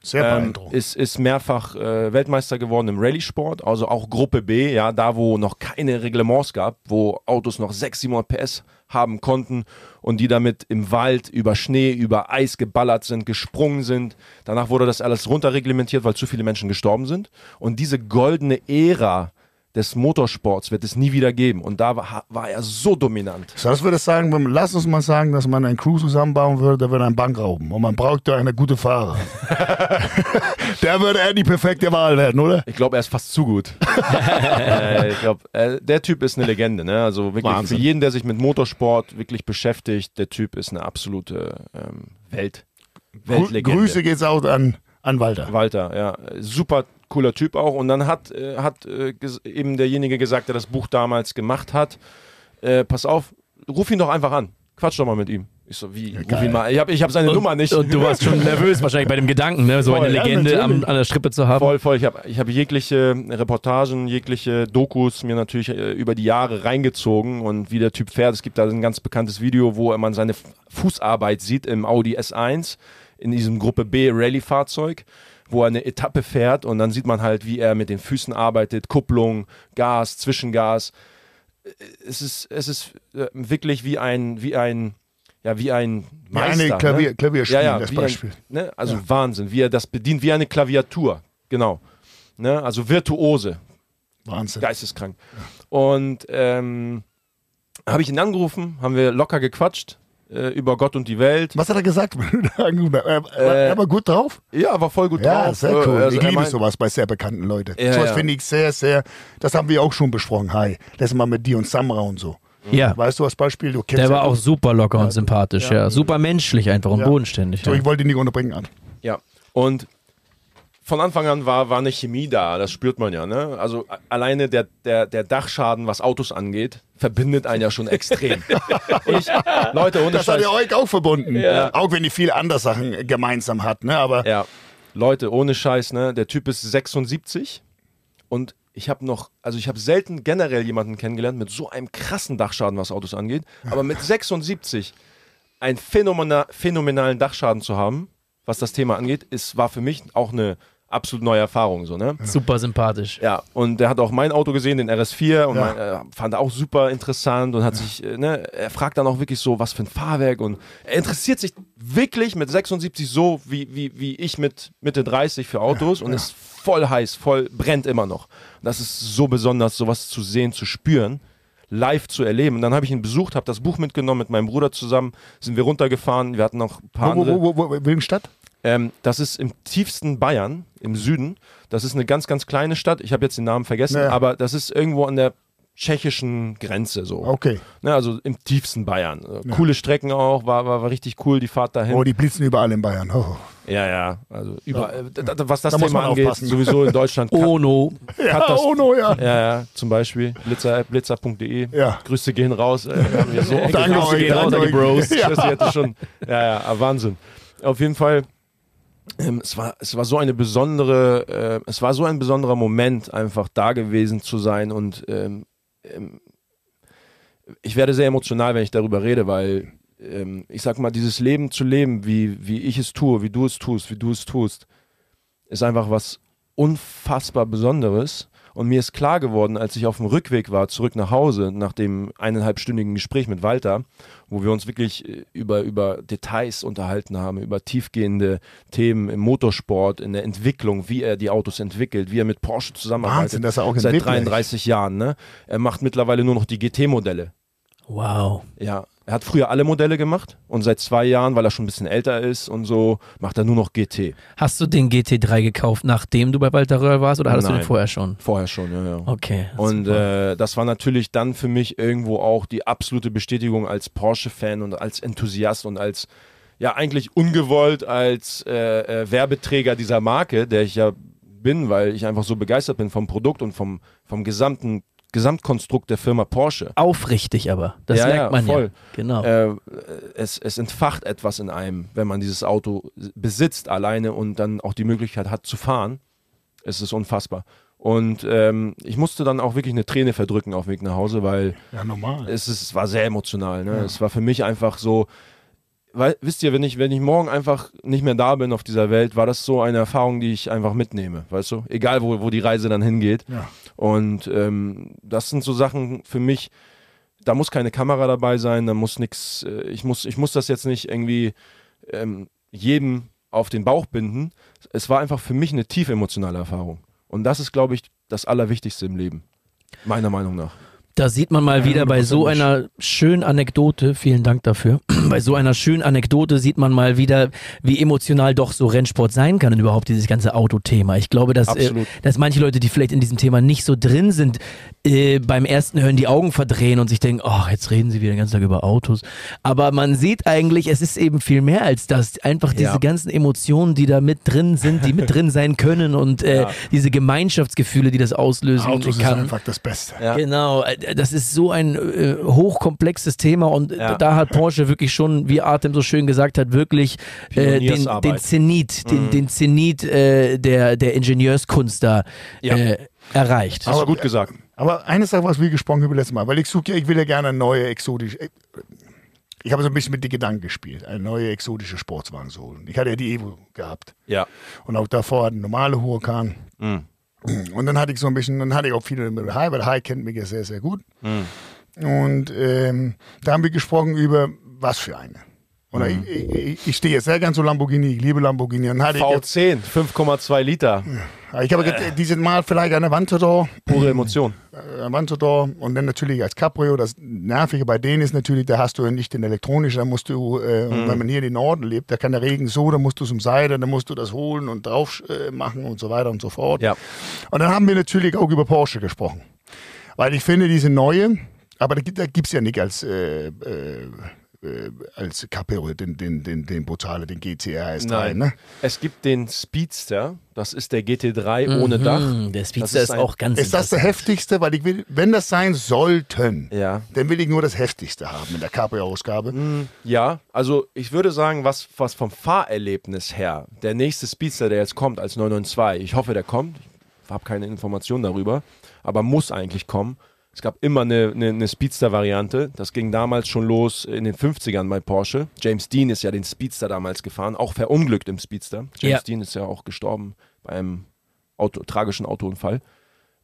Sehr Ähm, beeindruckend. ist, ist mehrfach äh, Weltmeister geworden im Rallye-Sport, also auch Gruppe B, ja, da wo noch keine Reglements gab, wo Autos noch 600, 700 PS haben konnten und die damit im Wald über Schnee, über Eis geballert sind, gesprungen sind. Danach wurde das alles runterreglementiert, weil zu viele Menschen gestorben sind. Und diese goldene Ära des Motorsports wird es nie wieder geben. Und da war, war er so dominant. So, das würde sagen, wenn, lass uns mal sagen, dass man ein Crew zusammenbauen würde, der würde eine Bank rauben. Und man braucht da eine gute Fahrer. der würde er die perfekte Wahl werden, oder? Ich glaube, er ist fast zu gut. äh, ich glaube, äh, der Typ ist eine Legende. Ne? Also wirklich Wahnsinn. für jeden, der sich mit Motorsport wirklich beschäftigt, der Typ ist eine absolute ähm, Welt. Weltlegende. Grüße geht's auch an, an Walter. Walter, ja, super cooler Typ auch. Und dann hat, äh, hat äh, eben derjenige gesagt, der das Buch damals gemacht hat, äh, pass auf, ruf ihn doch einfach an. Quatsch doch mal mit ihm. Ich so, wie? ruf geil. ihn mal. Ich habe ich hab seine Nummer nicht. Und du warst schon nervös wahrscheinlich bei dem Gedanken, ne? so Voll, eine ja, Legende am, natürlich. an der Strippe zu haben. Voll, voll. Ich habe ich hab jegliche Reportagen, jegliche Dokus mir natürlich äh, über die Jahre reingezogen und wie der Typ fährt. Es gibt da ein ganz bekanntes Video, wo man seine Fußarbeit sieht im Audi S1 in diesem Gruppe B Rallye-Fahrzeug, wo er eine Etappe fährt und dann sieht man halt, wie er mit den Füßen arbeitet, Kupplung, Gas, Zwischengas. Es ist, es ist äh, wirklich wie ein, wie ein, ja, wie ein Wie Meister. eine Klavier, ne? Klavierspiel, ja, ja, das wie Beispiel. Ein, ne? Also Wahnsinn, wie er das bedient, wie eine Klaviatur. Genau. Ne? Also Virtuose, Wahnsinn. geisteskrank. Und ähm, habe ich ihn angerufen, haben wir locker gequatscht äh, über Gott und die Welt. Was hat er gesagt? er, Äh, er war gut drauf? Ja, war voll gut Ja, drauf. sehr Äh, cool. also ich liebe meint- sowas bei sehr bekannten Leuten. Ja, sowas ja. finde ich sehr, sehr, das haben wir auch schon besprochen. Hi, letztes Mal mit dir und Samra und so. Ja, Weißt du als Beispiel? Du kennst der ja war auch super locker und sympathisch, ja. ja. Super menschlich einfach und Ja. bodenständig. So, Ja. ich wollte ihn nicht unterbringen an. Ja, und von Anfang an war, war eine Chemie da, das spürt man ja. Ne? Also alleine der, der, der Dachschaden, was Autos angeht, verbindet einen ja schon extrem. ich, Leute, ohne Das hat Scheiß. ja euch auch verbunden. Auch wenn die viele andere Sachen gemeinsam hat. Ne? Aber Ja, Leute, ohne Scheiß, ne? Der Typ ist 76 und ich habe noch, also ich habe selten generell jemanden kennengelernt mit so einem krassen Dachschaden, was Autos angeht, aber mit 76 einen phänomena phänomenalen Dachschaden zu haben, was das Thema angeht, ist, war für mich auch eine absolut neue Erfahrung, so, ne? Super sympathisch. Ja, und der hat auch mein Auto gesehen, den RS4, und Ja. mein, äh, fand er auch super interessant und hat sich, äh, ne, er fragt dann auch wirklich so, was für ein Fahrwerk und er interessiert sich wirklich mit 76 so wie, wie, wie ich mit Mitte 30 für Autos und ist voll heiß, voll brennt immer noch. Und das ist so besonders, sowas zu sehen, zu spüren, live zu erleben. Und dann habe ich ihn besucht, habe das Buch mitgenommen mit meinem Bruder zusammen, sind wir runtergefahren, wir hatten noch ein paar wo, andere. wo, wo, wo, welche Stadt? Ähm, das ist im tiefsten Bayern, im Süden. Das ist eine ganz, ganz kleine Stadt. Ich habe jetzt den Namen vergessen, Ja. aber das ist irgendwo an der tschechischen Grenze so. Okay. Ne, also im tiefsten Bayern. Äh, Coole Strecken auch, war, war, war richtig cool, die Fahrt dahin. Oh, die blitzen überall in Bayern. Oh. ja, ja, also überall, äh, da- was das Da Thema angeht, aufpassen. sowieso in Deutschland. Kat- Ono. Ja, oh no, ja. ja, ja, zum Beispiel blitzer, blitzer.de. Ja. Grüße gehen raus. Äh, so Danke Grüße euch, gehen raus danke an die euch. Bros. Ja. Das hätte schon, ja, ja, ah, Wahnsinn. Auf jeden Fall, ähm, es, war, es war so eine besondere, äh, es war so ein besonderer Moment, einfach da gewesen zu sein und ähm, ähm, ich werde sehr emotional, wenn ich darüber rede, weil ähm, ich sag mal, dieses Leben zu leben, wie, wie ich es tue, wie du es tust, wie du es tust, ist einfach was unfassbar Besonderes. Und mir ist klar geworden, als ich auf dem Rückweg war, zurück nach Hause, nach dem eineinhalbstündigen Gespräch mit Walter, wo wir uns wirklich äh, über, über Details unterhalten haben, über tiefgehende Themen im Motorsport, in der Entwicklung, wie er die Autos entwickelt, wie er mit Porsche zusammenarbeitet. Wahnsinn, dass er auch Seit Entwickler ist. 33 Jahren. Ne? Er macht mittlerweile nur noch die GT-Modelle. Wow. Ja, er hat früher alle Modelle gemacht und seit zwei Jahren, weil er schon ein bisschen älter ist und so, macht er nur noch GT. Hast du den GT3 gekauft, nachdem du bei Walter Röhrl warst oder hattest du Nein. den vorher schon? Vorher schon, ja, ja. Okay. Und äh, das war natürlich dann für mich irgendwo auch die absolute Bestätigung als Porsche-Fan und als Enthusiast und als, ja, eigentlich ungewollt als äh, äh, Werbeträger dieser Marke, der ich ja bin, weil ich einfach so begeistert bin vom Produkt und vom, vom gesamten Gesamtkonstrukt der Firma Porsche. Aufrichtig aber. Das Ja, merkt ja, man voll. ja. Genau. Äh, es, es entfacht etwas in einem, wenn man dieses Auto besitzt alleine und dann auch die Möglichkeit hat zu fahren. Es ist unfassbar. Und ähm, ich musste dann auch wirklich eine Träne verdrücken auf dem Weg nach Hause, weil Ja, normal. es, ist, es war sehr emotional. Ne? Es war für mich einfach so, weil, wisst ihr, wenn ich, wenn ich morgen einfach nicht mehr da bin auf dieser Welt, war das so eine Erfahrung, die ich einfach mitnehme, weißt du? Egal, wo, wo die Reise dann hingeht. Ja. Und ähm, das sind so Sachen für mich, da muss keine Kamera dabei sein, da muss nichts, äh, ich, muss, ich muss das jetzt nicht irgendwie ähm, jedem auf den Bauch binden. Es war einfach für mich eine tief emotionale Erfahrung. Und das ist, glaube ich, das Allerwichtigste im Leben. Meiner Meinung nach. Da sieht man mal wieder bei so einer schönen Anekdote, vielen Dank dafür, bei so einer schönen Anekdote sieht man mal wieder, wie emotional doch so Rennsport sein kann und überhaupt dieses ganze Autothema. Ich glaube, dass, äh, dass manche Leute, die vielleicht in diesem Thema nicht so drin sind, äh, beim ersten Hören die Augen verdrehen und sich denken, ach, jetzt reden sie wieder den ganzen Tag über Autos. Aber man sieht eigentlich, es ist eben viel mehr als das. Einfach diese Ja. ganzen Emotionen, die da mit drin sind, die mit drin sein können und äh, Ja. diese Gemeinschaftsgefühle, die das auslösen Autos ist kann. einfach das Beste. Ja. Genau, äh, das ist so ein äh, hochkomplexes Thema und äh, Ja. da hat Porsche wirklich schon, wie Artem so schön gesagt hat, wirklich äh, den, den Zenit, den, Mhm. den Zenit äh, der, der Ingenieurskunst da Ja. äh, erreicht. Du gut gesagt. Aber eine Sache, was wir gesprochen haben letztes Mal, weil ich suche ja, ich will ja gerne eine neue exotische. Ich habe so ein bisschen mit den Gedanken gespielt, eine neue exotische Sportswagen zu holen. Ich hatte ja die Evo gehabt Ja. und auch davor einen normale Huracan. Mhm. Und dann hatte ich so ein bisschen, dann hatte ich auch viele mit High, weil High kennt mich ja sehr, sehr gut. Mhm. Und ähm, da haben wir gesprochen über was für eine. Und Mhm. ich, ich, ich stehe jetzt sehr gern zu Lamborghini, ich liebe Lamborghini. Und jetzt, V10, 5,2 Liter. ich habe jetzt dieses Mal vielleicht eine Aventador, Pure Emotion. äh, Aventador und dann natürlich als Cabrio. Das Nervige bei denen ist natürlich, da hast du ja nicht den elektronischen, da musst du, äh, Mhm. wenn man hier in den Norden lebt, da kann der Regen so, da musst du es um Seite, dann musst du das holen und drauf äh, machen und so weiter und so fort. Ja. Und dann haben wir natürlich auch über Porsche gesprochen. Weil ich finde, diese neue, aber da, gibt- da gibt es ja nicht als, äh, äh, äh, als Cabrio den, den, den, den brutale, den GTR S3. Nein. Ne? Es gibt den Speedster, das ist der GT3 ohne Dach. Mhm, Der Speedster ist, ist auch ganz Ist das der heftigste? Weil ich will, wenn das sein sollten, Ja. dann will ich nur das heftigste haben in der Cabrio-Ausgabe. Ja, also ich würde sagen, was, was vom Fahrerlebnis her, der nächste Speedster, der jetzt kommt als 992, ich hoffe, der kommt. Ich habe keine Informationen darüber, aber muss eigentlich kommen. Es gab immer eine, eine, eine Speedster-Variante. Das ging damals schon los in den 50ern bei Porsche. James Dean ist ja den Speedster damals gefahren, auch verunglückt im Speedster. James Ja. Dean ist ja auch gestorben bei einem Auto, tragischen Autounfall.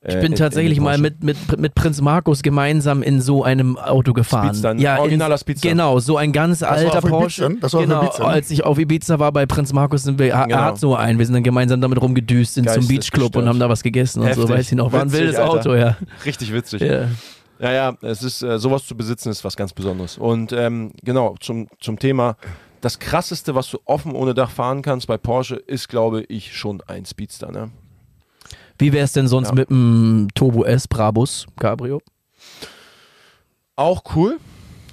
Ich Äh, bin in- in tatsächlich mal mit, mit, mit Prinz Markus gemeinsam in so einem Auto gefahren. Speedster, ein ja, originaler in, Speedster. Genau, so ein ganz war alter auf Ibiza, Porsche. das war auf genau, Ibiza, ne? als ich auf Ibiza war bei Prinz Markus, sind wir, er- Genau. er hat so einen. Wir sind dann gemeinsam damit rumgedüst, sind zum Geistesgestört. Beachclub und haben da was gegessen und so, Heftig. weiß ich noch. War ein wildes Alter. Auto, ja. Richtig witzig. ja. Ja, ja, es ist äh, sowas zu besitzen ist was ganz Besonderes. Und ähm, genau zum zum Thema das krasseste, was du offen ohne Dach fahren kannst bei Porsche, ist, glaube ich, schon ein Speedster. Ne? Wie wäre es denn sonst Ja. mit dem Turbo S Brabus Cabrio? Auch cool.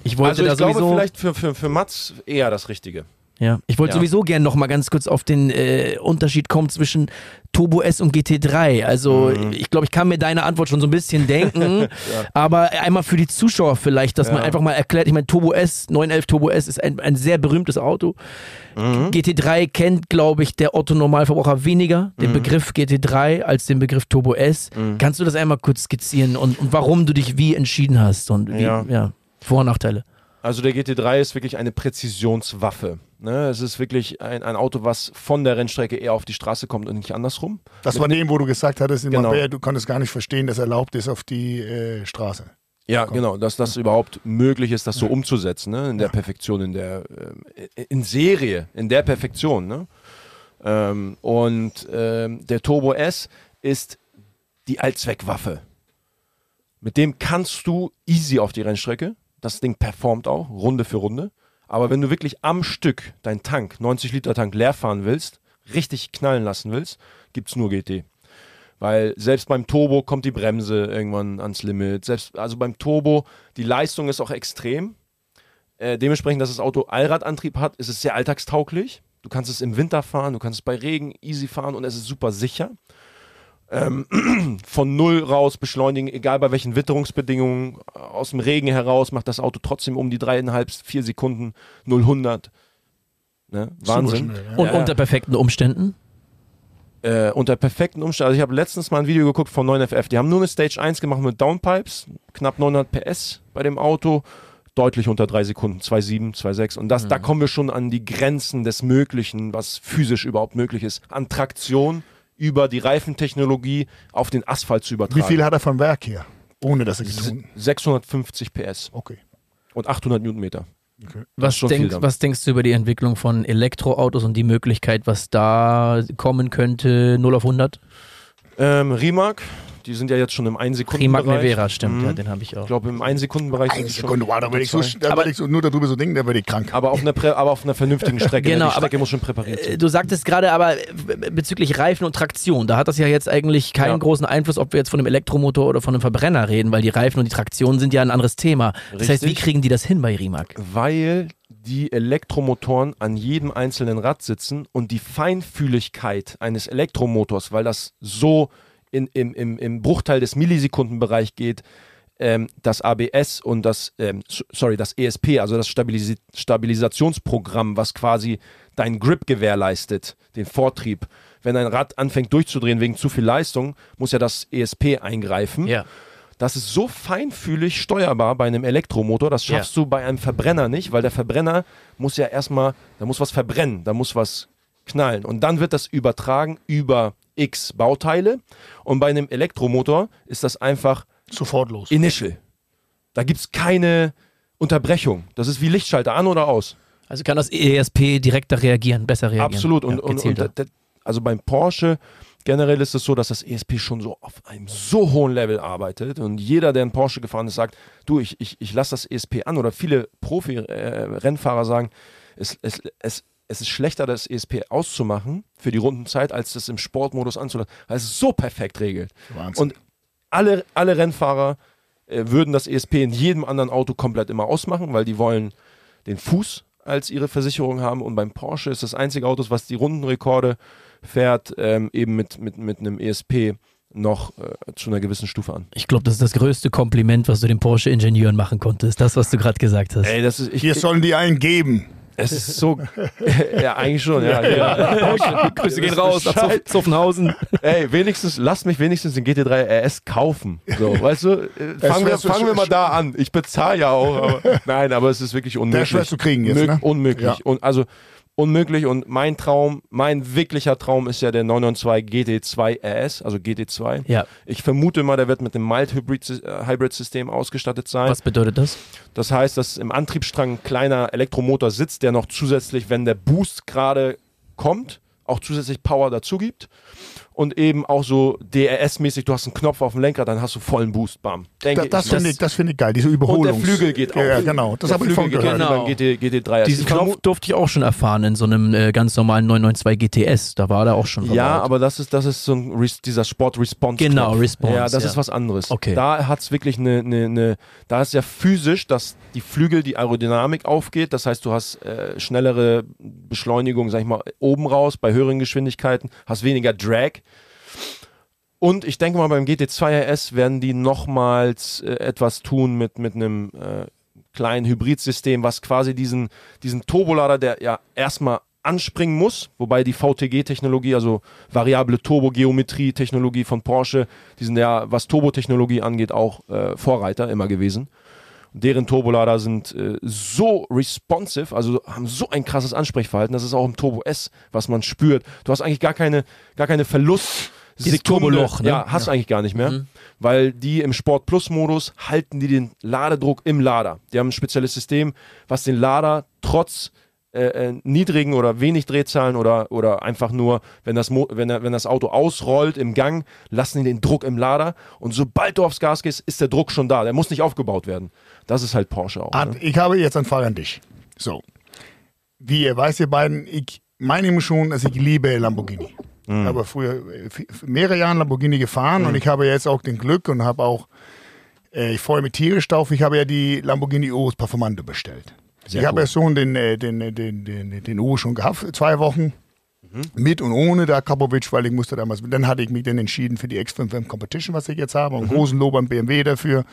Ich wollte also ich da glaube vielleicht für, für, für Mats eher das Richtige. Ja, ich wollte Ja. sowieso gerne noch mal ganz kurz auf den äh, Unterschied kommen zwischen Turbo S und GT3. Also Mhm. ich glaube, ich kann mir deine Antwort schon so ein bisschen denken, aber einmal für die Zuschauer vielleicht, dass man Ja. einfach mal erklärt, ich meine, Turbo S, 911 Turbo S ist ein, ein sehr berühmtes Auto. Mhm. GT3 kennt, glaube ich, der Otto-Normalverbraucher weniger, den Mhm. Begriff GT3 als den Begriff Turbo S. Kannst du das einmal kurz skizzieren und, und warum du dich wie entschieden hast und wie, ja. Ja. Vor- und Nachteile? Also der GT3 ist wirklich eine Präzisionswaffe. Ne? Es ist wirklich ein, ein Auto, was von der Rennstrecke eher auf die Straße kommt und nicht andersrum. Das war dem, wo du gesagt hattest, in Genau. Marbella, du konntest gar nicht verstehen, dass erlaubt ist auf die äh, Straße. Ja, genau, dass das überhaupt möglich ist, das so umzusetzen, ne? in der Perfektion, in der ähm, in Serie, in der Perfektion. Ne? Ähm, und ähm, der Turbo S ist die Allzweckwaffe. Mit dem kannst du easy auf die Rennstrecke. Das Ding performt auch, Runde für Runde. Aber wenn du wirklich am Stück deinen Tank, 90 Liter Tank leer fahren willst, richtig knallen lassen willst, gibt es nur GT. Weil selbst beim Turbo kommt die Bremse irgendwann ans Limit. Selbst, also beim Turbo, die Leistung ist auch extrem. Äh, dementsprechend, dass das Auto Allradantrieb hat, ist es sehr alltagstauglich. Du kannst es im Winter fahren, du kannst es bei Regen easy fahren und es ist super sicher. Ähm, von null raus beschleunigen, egal bei welchen Witterungsbedingungen, aus dem Regen heraus macht das Auto trotzdem um die dreieinhalb, vier Sekunden 0, 100. Ne? Wahnsinn. Schnell, ja. Und Ja. unter perfekten Umständen? Äh, unter perfekten Umständen. Also ich habe letztens mal ein Video geguckt von 9FF. Die haben nur eine Stage 1 gemacht mit Downpipes, knapp 900 PS bei dem Auto, deutlich unter drei Sekunden, 2,7, 2,6. Und das, da kommen wir schon an die Grenzen des Möglichen, was physisch überhaupt möglich ist. An Traktion über die Reifentechnologie auf den Asphalt zu übertragen. Wie viel hat er vom Werk hier? Ohne dass er getun. 650 PS Okay. und 800 Newtonmeter. Was, schon viel denk, was denkst du über die Entwicklung von Elektroautos und die Möglichkeit, was da kommen könnte, 0 auf 100? Ähm, Rimac, die sind ja jetzt schon im 1 Sekunden Bereich. Nevera, stimmt, Mhm. ja, den habe ich auch. Ich glaube, im 1 Sekunden Bereich Eine sind sie schon Sekunde, wow, da würde ich, so, würd ich so nur darüber so denken, da würde ich krank. aber auf einer, aber auf einer vernünftigen Strecke. Genau, ne? Die Strecke aber- muss schon präpariert sein. Äh, Du sagtest gerade aber äh, bezüglich Reifen und Traktion, da hat das ja jetzt eigentlich keinen Ja. großen Einfluss, ob wir jetzt von einem Elektromotor oder von einem Verbrenner reden, weil die Reifen und die Traktion sind ja ein anderes Thema. Das heißt, wie kriegen die das hin bei Rimac? Weil die Elektromotoren an jedem einzelnen Rad sitzen und die Feinfühligkeit eines Elektromotors, weil das so in, im, im, im Bruchteil des Millisekundenbereich geht, ähm, das ABS und das, ähm, sorry, das ESP, also das Stabilisi Stabilisationsprogramm, was quasi deinen Grip gewährleistet, den Vortrieb. Wenn ein Rad anfängt durchzudrehen wegen zu viel Leistung, muss ja das ESP eingreifen. Ja. Das ist so feinfühlig steuerbar bei einem Elektromotor, das schaffst du bei einem Verbrenner nicht, weil der Verbrenner muss ja erstmal, da muss was verbrennen, da muss was knallen. Und dann wird das übertragen über X Bauteile. Und bei einem Elektromotor ist das einfach Sofort los. Initial. Da gibt es keine Unterbrechung. Das ist wie Lichtschalter an oder aus. Also kann das ESP direkter reagieren, besser reagieren. Absolut. Und, ja, und, und da- also beim Porsche generell ist es so, dass das ESP schon so auf einem so hohen Level arbeitet. Und jeder, der einen Porsche gefahren ist, sagt, du, ich, ich, ich lasse das ESP an. Oder viele Profi-Rennfahrer sagen, es, es, es, es ist schlechter, das ESP auszumachen für die Rundenzeit, als das im Sportmodus anzulassen, weil es so perfekt regelt. Wahnsinn. Und alle, alle Rennfahrer äh, würden das ESP in jedem anderen Auto komplett immer ausmachen, weil die wollen den Fuß als ihre Versicherung haben. Und beim Porsche ist das einzige Auto, was die Rundenrekorde fährt, ähm, eben mit, mit, mit einem ESP noch äh, zu einer gewissen Stufe an. Ich glaube, das ist das größte Kompliment, was du den Porsche-Ingenieuren machen konntest. Das, was du gerade gesagt hast. Ey, das ist, ich, Hier sollen die einen geben. Es ist so, ja, eigentlich schon, ja. ja. Grüße gehen raus nach Zuffenhausen. Ey, wenigstens, lasst mich wenigstens den GT3 RS kaufen. So, weißt du, äh, fangen, wir, fangen wir mal da an. Ich bezahle ja auch, aber nein, aber es ist wirklich unmöglich. schwer zu kriegen jetzt, ne? Unmöglich. Ja. Und also unmöglich und mein Traum, mein wirklicher Traum ist ja der 992 GT2 RS, also GT2. Ja. Ich vermute mal, der wird mit dem Mild Hybrid, äh, Hybrid System ausgestattet sein. Was bedeutet das? Das heißt, dass im Antriebsstrang ein kleiner Elektromotor sitzt, der noch zusätzlich, wenn der Boost gerade kommt, auch zusätzlich Power dazu gibt. Und eben auch so DRS-mäßig, du hast einen Knopf auf dem Lenkrad, dann hast du vollen Boost, bam. Denke Da, das mal. finde ich, das find ich geil, diese Und Überholung. der Flügel geht auch. Ja, genau. Das habe ich von gehört. Genau. GT, GT3. Diesen vermu- Knopf durfte ich auch schon erfahren in so einem äh, ganz normalen 992 GTS. Da war der auch schon Ja, aber das ist, das ist so ein Res dieser Sport-Response. Genau, Response, Ja, das ja. ist was anderes. Okay. Da hat es wirklich eine, eine, eine, da ist ja physisch, dass die Flügel, die Aerodynamik aufgeht. Das heißt, du hast äh, schnellere Beschleunigung, sag ich mal, oben raus bei höheren Geschwindigkeiten, hast weniger Drag. Und ich denke mal, beim GT2 RS werden die nochmals äh, etwas tun mit, mit einem äh, kleinen Hybridsystem, was quasi diesen, diesen Turbolader, der ja erstmal anspringen muss, wobei die VTG-Technologie, also variable Turbogeometrie-Technologie von Porsche, die sind ja, was Turbotechnologie angeht, auch äh, Vorreiter immer gewesen. Deren Turbolader sind äh, so responsive, also haben so ein krasses Ansprechverhalten. Das ist auch im Turbo S, was man spürt. Du hast eigentlich gar keine, gar keine Verlust. Dieses Turboloch, ne? Ja, hast du eigentlich gar nicht mehr. Weil die im Sport Plus Modus halten die den Ladedruck im Lader. Die haben ein spezielles System, was den Lader trotz äh, äh, niedrigen oder wenig Drehzahlen oder, oder einfach nur, wenn das, Mo wenn, wenn das Auto ausrollt im Gang, lassen die den Druck im Lader und sobald du aufs Gas gehst, ist der Druck schon da. Der muss nicht aufgebaut werden. Das ist halt Porsche auch. Art, Ne? ich habe jetzt eine Frage an dich. So. Wie ihr weißt, ihr beiden, ich meine schon, dass ich liebe Lamborghini. Mhm. Ich habe früher äh, mehrere Jahre Lamborghini gefahren und ich habe jetzt auch den Glück und habe auch, äh, ich freue mich tierisch drauf, ich habe ja die Lamborghini Urus Performante bestellt. Sehr ich habe cool. ja schon den, äh, den, äh, den, den, den Urus schon gehabt, zwei Wochen. Mit und ohne da Kapovic, weil ich musste damals, dann hatte ich mich dann entschieden für die X5M Competition, was ich jetzt habe. Und großen Lob an BMW dafür.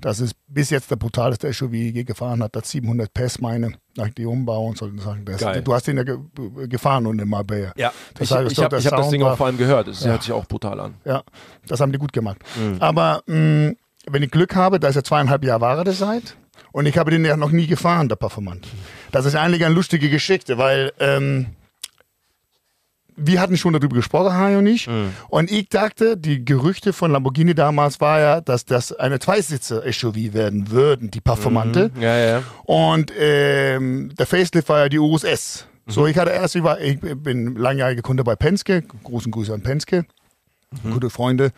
Das ist bis jetzt der brutalste SUV, die ich je gefahren hat. Das 700 PS meine, nach die Umbau und so du hast den ja ge gefahren und in Marbella. Ja, Das ich, heißt, ich habe hab das Ding auch vor allem gehört. Es hört sich auch brutal an. Ja, das haben die gut gemacht. Aber mh, wenn ich Glück habe, da ist er zweieinhalb Jahre Ware der Zeit und ich habe den ja noch nie gefahren, der Performant. Das ist eigentlich eine lustige Geschichte, weil ähm, wir hatten schon darüber gesprochen, Harry und ich. Und ich dachte, die Gerüchte von Lamborghini damals war ja, dass das eine Zweisitzer-SUV werden würden, die Performante. Ja, ja. Und ähm, der Facelift war ja die Urus S. So, ich hatte erst, ich, war, ich bin langjähriger Kunde bei Penske, großen Grüße an Penske, gute Freunde,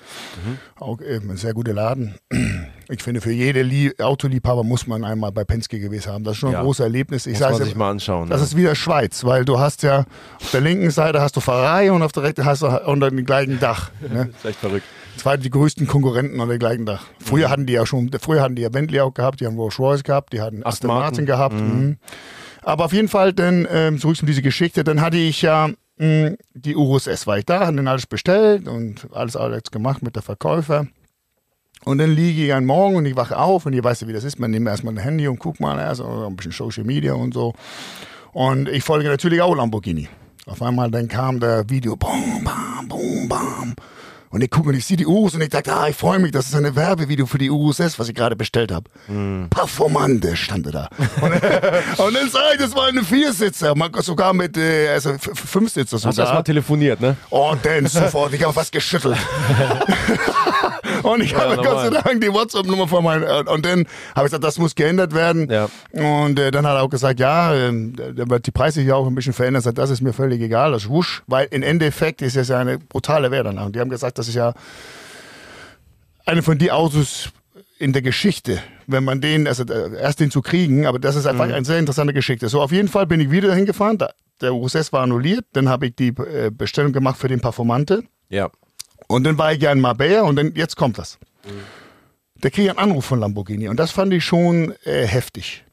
auch äh, ein sehr guter Laden. Ich finde, für jede Lie Autoliebhaber muss man einmal bei Penske gewesen haben. Das ist schon ein Ja. großes Erlebnis. Ich Muss man sich mal anschauen. das ja. ist wieder Schweiz, weil du hast ja auf der linken Seite hast du Ferrari und auf der rechten hast du unter dem gleichen Dach. Ne? Das ist echt verrückt. Zwei die größten Konkurrenten unter dem gleichen Dach. Früher hatten die ja schon, früher hatten die ja Bentley auch gehabt, die haben Rolls Royce gehabt, die hatten Aston Martin, Martin. gehabt. Mhm. Aber auf jeden Fall, dann ähm, zurück zu dieser Geschichte, dann hatte ich ja mh, die Urus S war ich da, hatte dann alles bestellt und alles, alles gemacht mit der Verkäufer. Und dann liege ich einen Morgen und ich wache auf und ihr weißt ja, wie das ist. Man nimmt erstmal ein Handy und guckt mal erst oder ein bisschen Social Media und so. Und ich folge natürlich auch Lamborghini. Auf einmal dann kam der Video, boom, bam, boom, bam. Und ich gucke und ich sehe die Urus und ich dachte, ah, ich freue mich, das ist ein Werbevideo für die Urus S, was ich gerade bestellt habe. Performante stand da. Und, und dann sage ich, das war eine Viersitzer, man- sogar mit, äh, also Fünfsitzer Hast du sogar. erstmal telefoniert, ne? Und dann sofort, ich habe fast geschüttelt. und ich habe Gott sei. Dank die WhatsApp-Nummer von meinem. Und, dann habe ich gesagt, das muss geändert werden. Ja. Und äh, dann hat er auch gesagt, ja, da wird die Preise hier auch ein bisschen verändert. Ich sag, Das ist mir völlig egal, das wusch, weil im Endeffekt ist es ja eine brutale Wertanlage. Und die haben gesagt, das ist ja eine von die Autos in der Geschichte, wenn man den, also äh, erst den zu kriegen, aber das ist einfach eine sehr interessante Geschichte. So, auf jeden Fall bin ich wieder dahin gefahren, da, der USS war annulliert, dann habe ich die äh, Bestellung gemacht für den Performante Ja. Und dann war ich ja in Marbella und dann, jetzt kommt das. Da kriege ich einen Anruf von Lamborghini und das fand ich schon äh, heftig.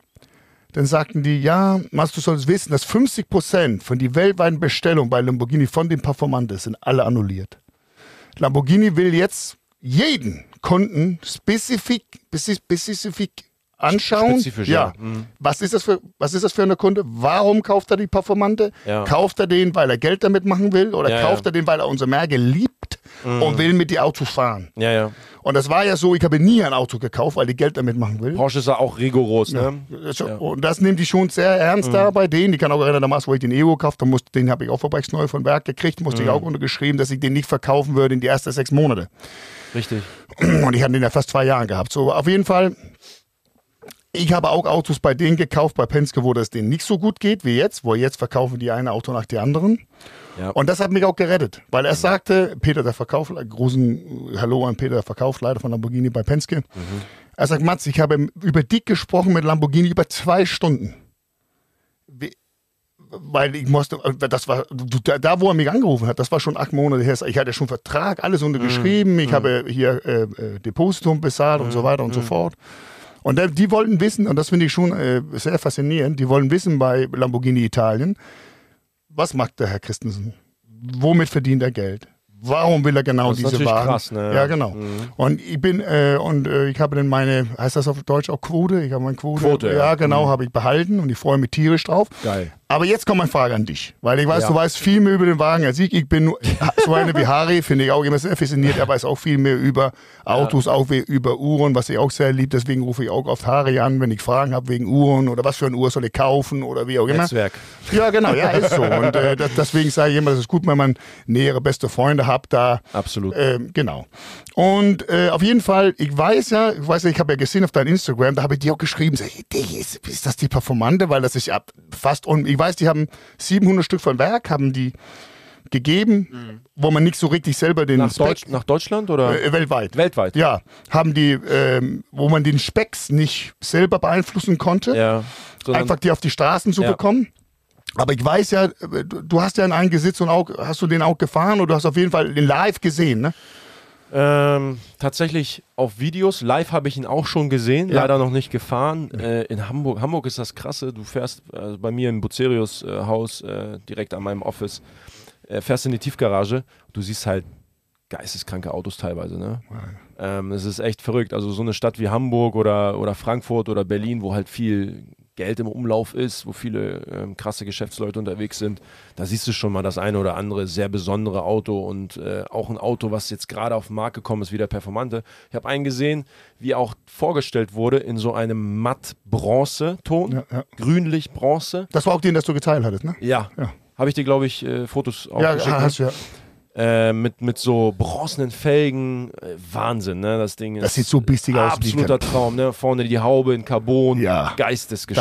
Dann sagten die, ja, Mats, du sollst wissen, dass 50% von die weltweiten Bestellungen bei Lamborghini von den Performantes sind alle annulliert. Lamborghini will jetzt jeden Kunden spezifik, spezif- spezifik anschauen. Spezifisch, ja. Mhm. Was ist das für, was ist das für eine Kunde? Warum kauft er die Performante? Ja. Kauft er den, weil er Geld damit machen will? Oder Ja, kauft ja. er den, weil er unsere Märkte liebt und will mit die Autos fahren? Ja, ja. Und das war ja so, ich habe nie ein Auto gekauft, weil ich Geld damit machen will. Porsche ist ja auch rigoros, ne? Das- Und das nehmen die schon sehr ernst da bei denen. Ich kann auch erinnern, damals, wo ich den Evo gekauft habe, musste- den habe ich auch verbrechsneu von Werk gekriegt, musste ich auch untergeschrieben, dass ich den nicht verkaufen würde in die ersten sechs Monate. Richtig. Und ich hatte den ja fast zwei Jahre gehabt. So, auf jeden Fall. Ich habe auch Autos bei denen gekauft, bei Penske, wo das denen nicht so gut geht wie jetzt, wo jetzt verkaufen die eine Auto nach die anderen. Ja. Und das hat mich auch gerettet, weil er sagte, Peter der Verkauf, großen Hallo an Peter der Verkaufsleiter von Lamborghini bei Penske. Er sagt, Mats, ich habe über dich gesprochen mit Lamborghini über zwei Stunden. Wie, weil ich musste, das war, da, wo er mich angerufen hat, das war schon acht Monate her. Ich hatte schon Vertrag, alles untergeschrieben. Ich habe hier äh, äh, Depositum bezahlt und so weiter und so fort. Und die wollten wissen, und das finde ich schon äh, sehr faszinierend, die wollen wissen bei Lamborghini Italien, was macht der Herr Christensen? Womit verdient er Geld? Warum will er genau Das ist diese Wagen? krass, ne? Ja, genau. Und ich bin, äh, und äh, ich habe dann meine, heißt das auf Deutsch auch Quote? Ich habe meine Quote. Quote, ja. ja. genau, habe ich behalten und ich freue mich tierisch drauf. Geil. Aber jetzt kommt meine Frage an dich, weil ich weiß, Ja. du weißt viel mehr über den Wagen als ich. Ich bin nur- so eine wie Harry, finde ich auch immer sehr fasziniert. Er weiß auch viel mehr über Autos, auch wie- über Uhren, was ich auch sehr lieb. Deswegen rufe ich auch oft Harry an, wenn ich Fragen habe wegen Uhren oder was für eine Uhr soll ich kaufen oder wie auch immer. Netzwerk. Ja, genau, ja, ist so. Und äh, das, deswegen sage ich immer, das ist gut, wenn man nähere beste Freunde hat, da Absolut. ähm, genau. Und äh, auf jeden Fall, ich weiß ja, ich weiß ja, ich habe ja gesehen auf deinem Instagram, da habe ich dir auch geschrieben, sag ist, ist das die Performante? Weil das ist ja fast, un ich weiß, die haben 700 Stück von Werk, haben die gegeben, wo man nicht so richtig selber den Mhm. Nach, Spec, Deutsch, nach Deutschland oder? äh, weltweit. Weltweit. Ja, haben die, ähm, wo man den Specks nicht selber beeinflussen konnte, Ja. Einfach die auf die Straßen zu Ja. bekommen. Aber ich weiß ja, äh, du hast ja in einen gesitzt und auch, hast du den auch gefahren oder du hast auf jeden Fall den live gesehen, ne? Ähm, tatsächlich auf Videos. Live habe ich ihn auch schon gesehen, Ja. leider noch nicht gefahren. Äh, in Hamburg. Hamburg ist das krasse. Du fährst äh, bei mir im Bucerius äh, Haus äh, direkt an meinem Office. äh, fährst in die Tiefgarage, du siehst halt geisteskranke Autos teilweise. Ne? Ähm, es ist echt verrückt. Also so eine Stadt wie Hamburg oder, oder Frankfurt oder Berlin, wo halt viel Geld im Umlauf ist, wo viele ähm, krasse Geschäftsleute unterwegs sind, da siehst du schon mal das eine oder andere sehr besondere Auto und äh, auch ein Auto, was jetzt gerade auf den Markt gekommen ist, wie der Performante. Ich habe einen gesehen, wie auch vorgestellt wurde in so einem matt-Bronze-Ton, Ja, ja. grünlich-Bronze. Das war auch den, das du geteilt hattest, ne? Ja. Ja. Habe ich dir, glaube ich, äh, Fotos auch Ja, geschickt. ne? hast du ja. Äh, mit, mit so bronzenen Felgen. Äh, Wahnsinn, ne? Das Ding ist. Das sieht so biestig aus. Absoluter Traum, ne? Vorne die Haube in Carbon. Ja. Da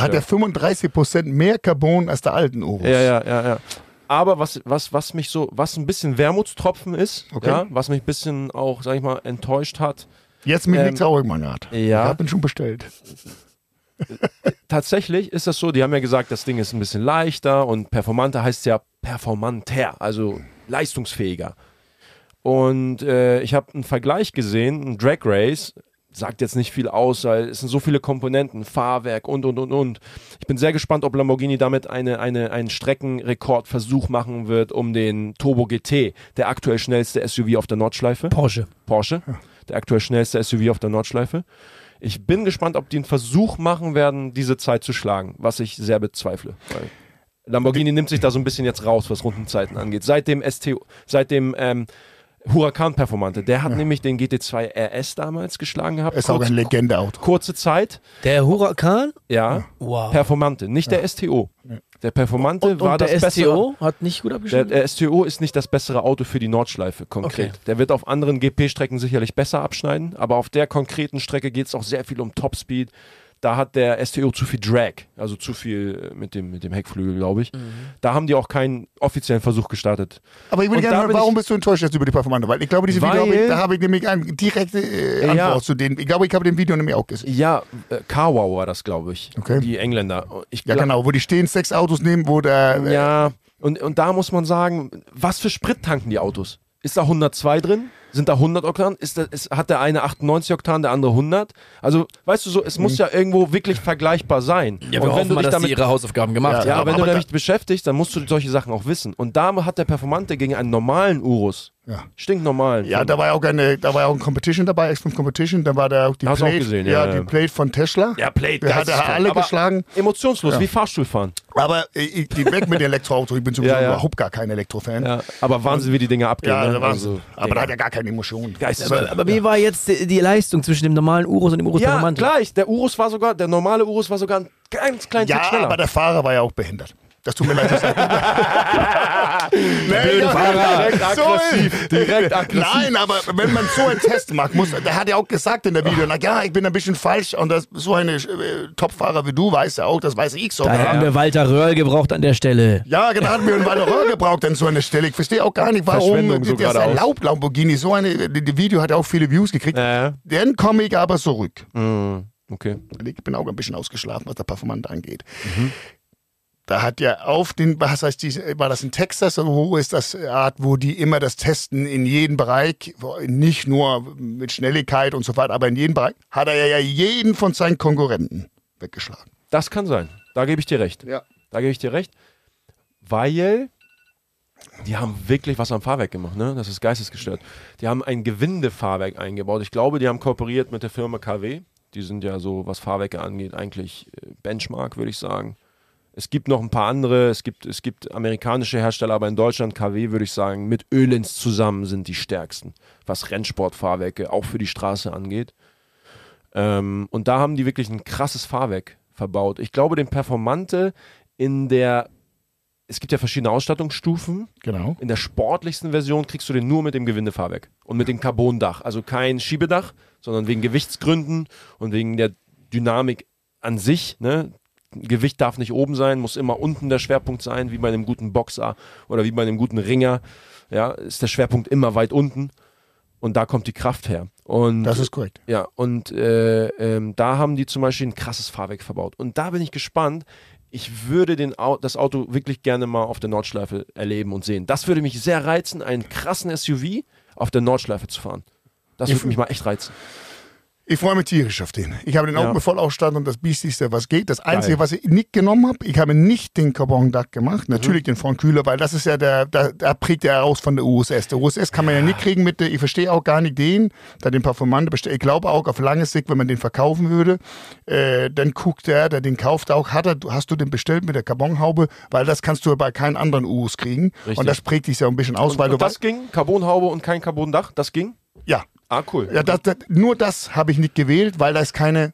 hat er 35% mehr Carbon als der alten Urus. ja, ja, ja, ja. Aber was, was, was mich so, was ein bisschen Wermutstropfen ist, Okay. ja, was mich ein bisschen auch, sag ich mal, enttäuscht hat, Jetzt mich Ähm, nichts traurig, mein Rat. ja. Ich habe ihn schon bestellt. tatsächlich ist das so, die haben ja gesagt, das Ding ist ein bisschen leichter und performanter heißt ja performanter, also leistungsfähiger. Und äh, ich habe einen Vergleich gesehen, ein Drag Race, sagt jetzt nicht viel aus, weil es sind so viele Komponenten, Fahrwerk und und und und. Ich bin sehr gespannt, ob Lamborghini damit eine, eine, einen Streckenrekordversuch machen wird um den Turbo GT, der aktuell schnellste SUV auf der Nordschleife. Porsche. Porsche, der aktuell schnellste SUV auf der Nordschleife. Ich bin gespannt, ob die einen Versuch machen werden, diese Zeit zu schlagen, was ich sehr bezweifle. Weil Lamborghini nimmt sich da so ein bisschen jetzt raus, was Rundenzeiten angeht. Seit dem ST, seit dem ähm, Huracan Performante, der hat nämlich den GT2 RS damals geschlagen gehabt. Ist auch Kurz- ein Legende-Auto. kurze Zeit, Der Huracan? ja. Wow. Performante, nicht der STO. Der Performante und, war und das der bessere. STO hat nicht gut Der, abgeschnitten? der STO ist nicht das bessere Auto für die Nordschleife konkret. Okay. Der wird auf anderen GP-Strecken sicherlich besser abschneiden, aber auf der konkreten Strecke geht es auch sehr viel um Topspeed. Da hat der STO zu viel Drag, also zu viel äh, mit dem, mit dem Heckflügel, glaube ich. Da haben die auch keinen offiziellen Versuch gestartet. Aber ich da gerne hören, warum bist du enttäuscht jetzt über die Performante? Weil ich glaube, diese Video, Weil- habe ich, da habe ich nämlich eine direkte äh, Ja. Antwort zu denen. Ich glaube, ich habe den Video nämlich auch gesehen. Ja, äh, Carwow war das, glaube ich. Okay. Die Engländer. Ich Ja, glaub- genau, wo die stehen, sechs Autos nehmen, wo der. äh, Ja, und, und da muss man sagen, was für Sprit tanken die Autos? Ist da 102 drin? Sind da 100 Oktan? Ist da, ist, hat der eine 98 Oktan, der andere 100? Also, weißt du so, es muss ja irgendwo wirklich vergleichbar sein. ja, wir und wenn hoffen du mal, dich dass damit ihre Hausaufgaben gemacht Ja, ja, haben. wenn aber du da- damit beschäftigst, dann musst du solche Sachen auch wissen. Und da hat der Performante gegen einen normalen Urus, Ja. stinknormalen, Ja, da war ja auch eine, da war ja auch ein Competition dabei, X5 Competition, da war da auch die Hast du auch Plate, gesehen, ja, ja, die Plate von Tesla. ja, Plate, Der hat alle Aber geschlagen. Emotionslos, Ja. wie Fahrstuhlfahren. Aber ich, die weg mit den Elektroautos, ich bin sowieso Ja, ja. überhaupt gar kein Elektrofan. Ja, aber Wahnsinn, wie die Dinge abgehen. Ja, ne? Also, aber da hat er gar keine Emotionen. Geisteskrank. Aber wie war jetzt die, die Leistung zwischen dem normalen Urus und dem Urus Ja, gleich. Der Urus war sogar, der normale Urus war sogar ein ganz kleinen Tick Ja, schneller. aber der Fahrer war ja auch behindert. Das tut mir leid. zu sagen. blöde Fahrer. Direkt aggressiv, direkt aggressiv. Nein, aber wenn man so einen Test macht, muss, der hat ja auch gesagt in der Video, na ja, ich bin ein bisschen falsch und das, so eine äh, Topfahrer wie du weißt ja auch, das weiß ich Da sogar. hätten wir Walter Röhrl gebraucht an der Stelle. Ja, genau, hatten wir einen Valoreur gebraucht an so einer Stelle. Ich verstehe auch gar nicht, warum so das erlaubt Lamborghini. So eine, die, die Video hat auch viele Views gekriegt. Ja. Dann komme ich aber zurück. Mhm. Okay. Ich bin auch ein bisschen ausgeschlafen, was der Performant angeht. Da hat ja auf den, was heißt die, war das in Texas oder wo ist das Art, wo die immer das testen in jedem Bereich, nicht nur mit Schnelligkeit und so weiter, aber in jedem Bereich, hat er ja jeden von seinen Konkurrenten weggeschlagen. Das kann sein. Da gebe ich dir recht. Ja. Da gebe ich dir recht. Weil die haben wirklich was am Fahrwerk gemacht, ne? Das ist geistesgestört. Die haben ein Gewindefahrwerk eingebaut. Ich glaube, die haben kooperiert mit der Firma KW. Die sind ja so, was Fahrwerke angeht, eigentlich äh, Benchmark, würde ich sagen. Es gibt noch ein paar andere, es gibt, es gibt amerikanische Hersteller, aber in Deutschland KW, würde ich sagen, mit Ölins zusammen sind die stärksten, was Rennsportfahrwerke auch für die Straße angeht. Ähm, und da haben die wirklich ein krasses Fahrwerk verbaut. Ich glaube, den Performante in der, es gibt ja verschiedene Ausstattungsstufen. Genau. In der sportlichsten Version kriegst du den nur mit dem Gewindefahrwerk und mit dem Carbondach. Also kein Schiebedach, sondern wegen Gewichtsgründen und wegen der Dynamik an sich. Ne? Gewicht darf nicht oben sein, muss immer unten der Schwerpunkt sein, wie bei einem guten Boxer oder wie bei einem guten Ringer. Ja, ist der Schwerpunkt immer weit unten und da kommt die Kraft her. Und Das ist korrekt. ja, und äh, ähm, da haben die zum Beispiel ein krasses Fahrwerk verbaut. Und da bin ich gespannt. Ich würde den Au das Auto wirklich gerne mal auf der Nordschleife erleben und sehen. Das würde mich sehr reizen, einen krassen SUV auf der Nordschleife zu fahren. Das würde mich mal echt reizen. Ich freue mich tierisch auf den. Ich habe den Ja. auch mit Vollausstattung, das Biestigste, was geht. Das Einzige, Geil. was ich nicht genommen habe, ich habe nicht den Carbon Duck gemacht. Natürlich Mhm. den Frontkühler, weil das ist ja der, da, da prägt er heraus von der USS. Der USS kann man ja, nicht kriegen mit der, ich verstehe auch gar nicht den, da den Parfumante bestellt. Ich glaube auch auf lange Sicht, wenn man den verkaufen würde, äh, dann guckt der, der den kauft auch, hat er, hast du den bestellt mit der Carbonhaube, weil das kannst du bei keinen anderen US kriegen. Richtig. Und das prägt dich ja ein bisschen aus, weil und du das ging? Carbonhaube und kein Carbondach? Das ging? ja, Ah, cool. ja das, das, nur das habe ich nicht gewählt, weil da ist keine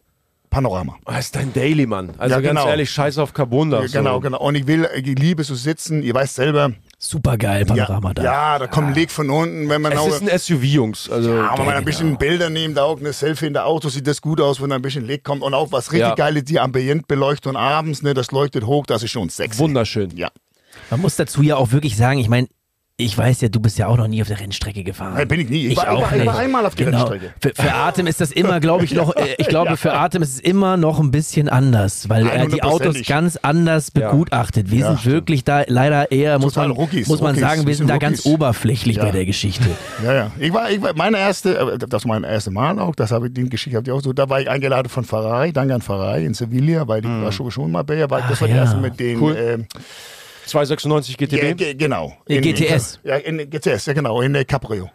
Panorama. Das ist dein Daily, Mann. Also Ja, ganz genau. ehrlich, scheiß auf Carbondach. Ja, genau, so. genau. Und ich will, ich liebe zu sitzen. Ihr weißt selber. Super geil, Panorama ja, da. ja, da kommt ein Leg von unten, wenn man Es auch. ist ein SUV, Jungs. Also, Ja, wenn man ein bisschen Bilder nimmt, auch eine Selfie in der Auto, sieht das gut aus, wenn da ein bisschen Licht kommt. Und auch was richtig Ja. geil ist, die Ambientbeleuchtung abends, ne, das leuchtet hoch, das ist schon sexy. wunderschön. Ja. Man muss dazu ja auch wirklich sagen, ich meine, ich weiß ja, du bist ja auch noch nie auf der Rennstrecke gefahren. Nein, bin ich nie. Ich, Ich war, auch war, ich war nicht. einmal auf die Genau. Rennstrecke. Für, für Atem ist das immer, glaube ich, noch, äh, ich glaube, für Atem ist es immer noch ein bisschen anders, weil er die Autos ganz anders Ja. begutachtet. Wir Ja, sind stimmt. wirklich da leider eher, muss Total man, Rookies, muss man Rookies, sagen, wir sind da ganz Rookies. oberflächlich Ja. bei der Geschichte. Ja, ja. Ich war, ich war meine erste, äh, das war mein erstes Mal auch, das habe ich, die Geschichte habe ich auch so, da war ich eingeladen von Ferrari, danke an Ferrari in Sevilla, weil die war schon, schon mal bei, weil das Ach, war die ja. erste mit den, Cool. ähm, 296 GTB. ja, ge- genau. In GTS. Ja, in GTS, ja genau, in der Cabrio.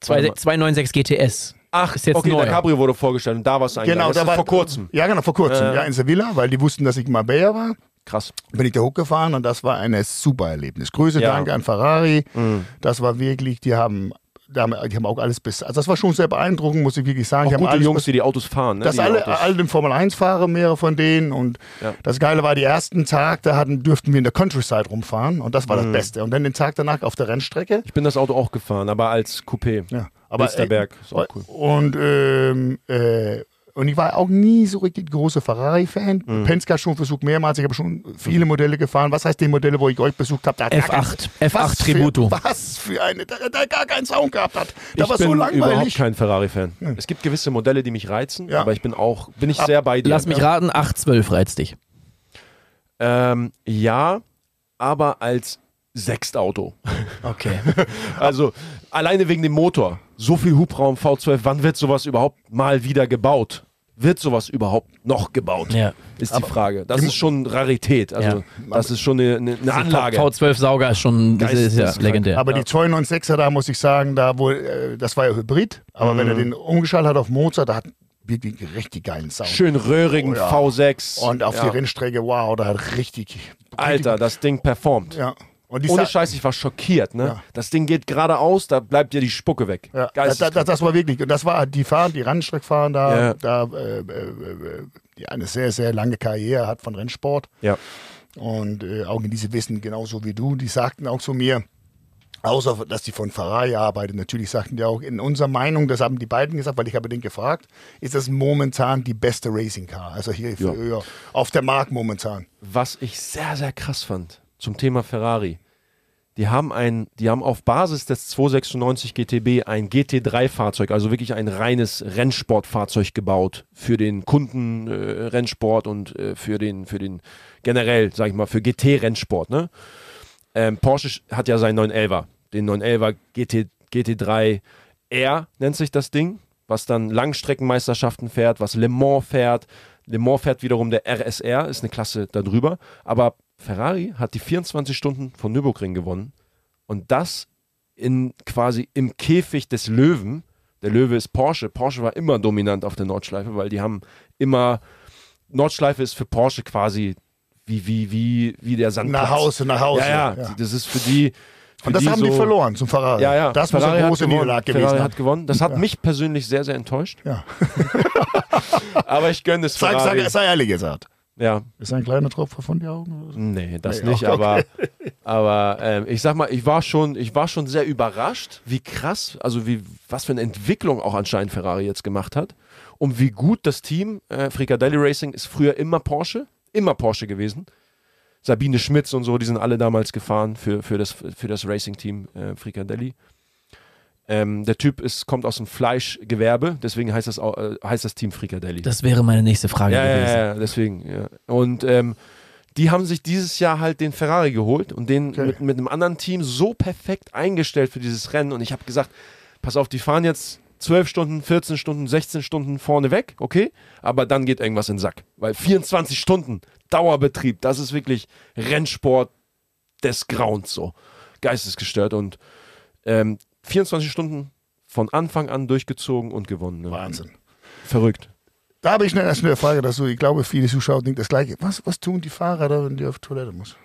Zwei- 296 GTS. Ach, Ist jetzt okay, neu. der Cabrio wurde vorgestellt und da warst du eingeladen. Genau, da war vor kurzem. Ja, genau, vor kurzem, Äh. ja, in Sevilla, weil die wussten, dass ich in Marbella war. Krass. Bin ich da hochgefahren und das war ein super Erlebnis. Grüße, Ja. danke an Ferrari. Mhm. Das war wirklich, die haben, die haben, die haben auch alles bis, also das war schon sehr beeindruckend, muss ich wirklich sagen. Auch die gute Jungs, bis, die die Autos fahren. Ne? die alle, Autos. alle den Formel 1 fahren, mehrere von denen. Und Ja. das Geile war, die ersten Tag, da hatten, dürften wir in der Countryside rumfahren und das war Mhm. das Beste. Und dann den Tag danach auf der Rennstrecke. Ich bin das Auto auch gefahren, aber als Coupé. Ja, aber Wilsterberg, ist auch cool. Und, ähm, äh, und ich war auch nie so richtig großer Ferrari-Fan. Mhm. Penske hat schon versucht mehrmals. Ich habe schon viele Modelle gefahren. Was heißt die Modelle, wo ich euch besucht habe? Da hat gar F8, kein- F8 was Tributo. Für, was für eine, da, da gar keinen Sound gehabt hat. Da ich war bin so überhaupt langweilig. kein Ferrari-Fan. Es gibt gewisse Modelle, die mich reizen, Ja. aber ich bin auch, bin ich sehr bei dir. Lass mich raten, 812 reizt dich. Ähm, ja, aber als Sechstauto. Okay. Also alleine wegen dem Motor. So viel Hubraum V12, wann wird sowas überhaupt mal wieder gebaut? Wird sowas überhaupt noch gebaut? Ja. Ist die Frage. Das ist schon Rarität. Also Ja. das ist schon eine, eine, eine Anlage. V12-Sauger ist schon, das ist ja legendär. Aber die 296er, da muss ich sagen, da wohl, äh, das war ja Hybrid. Aber wenn er den umgeschaltet hat auf Mozart, da hat wirklich einen richtig geilen Sound. Schön röhrigen Oh ja. V6. Und auf ja. die Rennstrecke, wow, da hat richtig. Alter, das Ding performt. Ja. Ohne Scheiß, ich war schockiert. Ne? Ja. Das Ding geht geradeaus, da bleibt dir die Spucke weg. Ja, das, das, das war wirklich, und das war die Fahren, die Rennstrecke fahren da, Ja. da äh, äh, äh, die eine sehr, sehr lange Karriere hat von Rennsport. ja. Und äh, auch in diese Wissen, genauso wie du, die sagten auch zu mir, außer dass die von Ferrari arbeiten, natürlich sagten die auch, in unserer Meinung, das haben die beiden gesagt, weil ich habe den gefragt, ist das momentan die beste Racing Car. Also hier ja, auf der Markt momentan. Was ich sehr, sehr krass fand zum Thema Ferrari. Die haben ein, die haben auf Basis des 296 GTB ein GT3-Fahrzeug, also wirklich ein reines Rennsportfahrzeug gebaut für den Kundenrennsport äh, und äh, für den, für den generell, sag ich mal, für GT-Rennsport. Ne? Ähm, Porsche hat ja seinen 911er, den 911er GT, GT3 R nennt sich das Ding, was dann Langstreckenmeisterschaften fährt, was Le Mans fährt. Le Mans fährt wiederum der RSR, ist eine Klasse darüber. Aber Ferrari hat die 24 Stunden von Nürburgring gewonnen und das in quasi im Käfig des Löwen. Der Löwe ist Porsche. Porsche war immer dominant auf der Nordschleife, weil die haben immer Nordschleife ist für Porsche quasi wie wie wie wie der Sandplatz. Nach Hause, nach Hause. Ja, ja, das ist für die. Für Und das die haben so, die verloren zum Ferrari. Ja, ja. Das Ferrari muss eine große. Niederlage Ferrari gewesen. hat gewonnen. Das hat mich persönlich sehr, sehr enttäuscht. Ja. Aber ich gönne es Sag, Ferrari. sag, sei ehrlich gesagt. Ja, Ist ein kleiner Tropfen von die Augen? so? nee, das Nee, nicht. okay. Aber, aber ähm, ich sag mal, ich war schon, ich war schon sehr überrascht, wie krass, also wie was für eine Entwicklung auch anscheinend Ferrari jetzt gemacht hat und wie gut das Team äh, Fricadelli Racing ist früher immer Porsche, immer Porsche gewesen. Sabine Schmitz und so, die sind alle damals gefahren für, für das, für das Racing-Team äh, Fricadelli. Ähm, der Typ ist, kommt aus dem Fleischgewerbe, deswegen heißt das, auch, äh, heißt das Team Fricadelli. Das wäre meine nächste Frage ja, ja, gewesen. ja, ja, deswegen, ja. Und ähm, die haben sich dieses Jahr halt den Ferrari geholt und den Okay. mit, mit einem anderen Team so perfekt eingestellt für dieses Rennen. Und ich habe gesagt, pass auf, die fahren jetzt 12 Stunden, 14 Stunden, 16 Stunden vorne weg, okay, aber dann geht irgendwas in den Sack. Weil 24 Stunden Dauerbetrieb, das ist wirklich Rennsport des Grauens so. Geistesgestört und ähm, 24 Stunden von Anfang an durchgezogen und gewonnen. Ne? Wahnsinn. Verrückt. Da habe ich eine, erst eine Frage dazu. Ich glaube, viele Zuschauer denken das Gleiche. Was, was tun die Fahrer da, wenn die auf Toilette muss?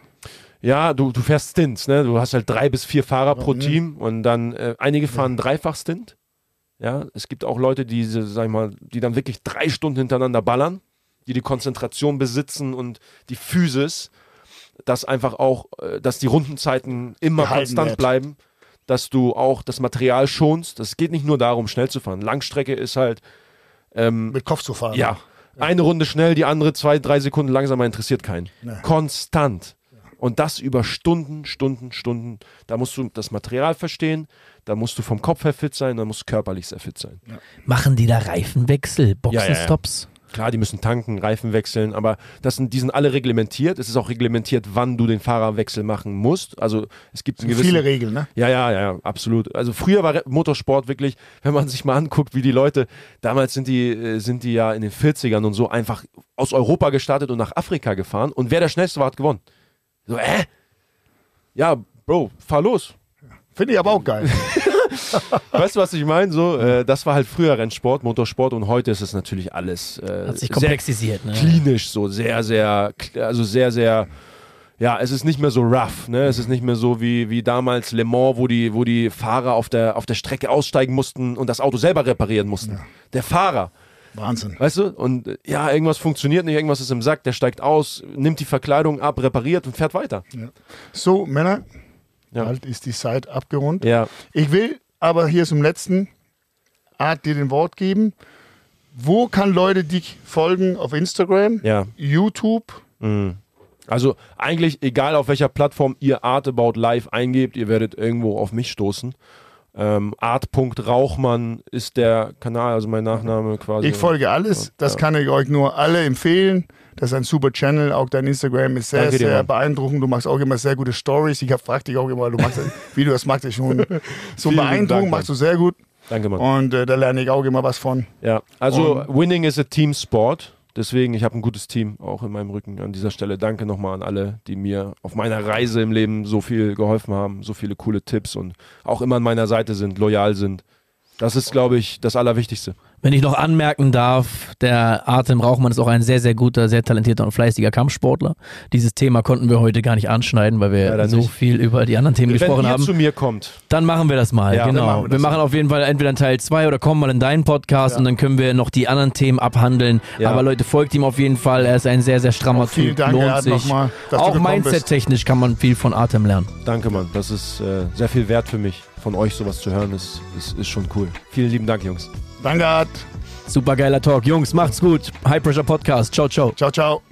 Ja, du, du fährst Stints, ne? Du hast halt drei bis vier Fahrer pro Mhm. Team und dann äh, einige fahren dreifach Stint. Ja, es gibt auch Leute, die, sag ich mal, die dann wirklich drei Stunden hintereinander ballern, die die Konzentration besitzen und die Physis, dass einfach auch, äh, dass die Rundenzeiten immer Gehalten konstant wird. bleiben, dass du auch das Material schonst. Es geht nicht nur darum, schnell zu fahren. Langstrecke ist halt, ähm, Mit Kopf zu fahren. ja, eine Runde schnell, die andere zwei, drei Sekunden langsamer interessiert keinen. Nee. Konstant. Und das über Stunden, Stunden, Stunden. Da musst du das Material verstehen, da musst du vom Kopf her fit sein, da musst du körperlich sehr fit sein. Machen die da Reifenwechsel, Boxenstops? Klar, die müssen tanken, Reifen wechseln, aber das sind, die sind alle reglementiert. Es ist auch reglementiert, wann du den Fahrerwechsel machen musst. Also es gibt gewissen, Viele Regeln, ne? Ja, ja, ja, absolut. Also früher war Motorsport wirklich, wenn man sich mal anguckt, wie die Leute, damals sind die, äh, sind die ja in den 40ern und so einfach aus Europa gestartet und nach Afrika gefahren und wer der Schnellste war, hat gewonnen. So, äh? Ja, Bro, fahr los. Finde ich aber auch geil. Weißt du, was ich meine? So, äh, das war halt früher Rennsport, Motorsport und heute ist es natürlich alles äh, Hat sich sehr komplexisiert, ne? klinisch, so sehr, sehr, also sehr, sehr, ja, es ist nicht mehr so rough, ne? Es ist nicht mehr so wie, wie damals Le Mans, wo die, wo die Fahrer auf der, auf der Strecke aussteigen mussten und das Auto selber reparieren mussten. Der Fahrer, Wahnsinn. weißt du? Und ja, irgendwas funktioniert nicht, irgendwas ist im Sack, der steigt aus, nimmt die Verkleidung ab, repariert und fährt weiter. So, Männer, Ja. bald ist die Zeit abgerundet. Ja, Ich will aber hier zum letzten Art dir den Wort geben. Wo kann Leute dich folgen? Auf Instagram, ja. YouTube? Also eigentlich, egal auf welcher Plattform ihr Art About Live eingebt, ihr werdet irgendwo auf mich stoßen. Ähm, Art.rauchmann ist der Kanal, also mein Nachname quasi. Ich folge alles. Das kann ich euch nur alle empfehlen. Das ist ein super Channel. Auch dein Instagram ist sehr, Danke dir, sehr Mann. beeindruckend. Du machst auch immer sehr gute Stories. Ich frage dich auch immer, du machst, wie du das machst, ist schon so beeindruckend. Machst du sehr gut. Danke, Mann. Und äh, da lerne ich auch immer was von. Ja, also Winning is a Team Sport. Deswegen, ich habe ein gutes Team auch in meinem Rücken. An dieser Stelle danke nochmal an alle, die mir auf meiner Reise im Leben so viel geholfen haben, so viele coole Tipps und auch immer an meiner Seite sind, loyal sind. Das ist, glaube ich, das Allerwichtigste. Wenn ich noch anmerken darf, der Artem Rauchmann ist auch ein sehr, sehr guter, sehr talentierter und fleißiger Kampfsportler. Dieses Thema konnten wir heute gar nicht anschneiden, weil wir Leider so nicht. viel über die anderen Themen Wenn gesprochen ihr haben. zu mir kommt, Dann machen wir das mal, Ja, genau. machen wir wir machen auf jeden Fall entweder einen Teil 2 oder kommen mal in deinen Podcast und dann können wir noch die anderen Themen abhandeln. Ja. Aber Leute, folgt ihm auf jeden Fall. Er ist ein sehr, sehr strammer Vielen Typ. Dank, Lohnt sich. du Auch. Mindset-technisch kann man viel von Artem lernen. danke, Mann. Das ist äh, sehr viel wert für mich. Von euch sowas zu hören, ist, ist, ist schon cool. Vielen lieben Dank, Jungs. Danke, Art. Super geiler Talk. Jungs, macht's gut. High Pressure Podcast. Ciao, ciao. Ciao, ciao.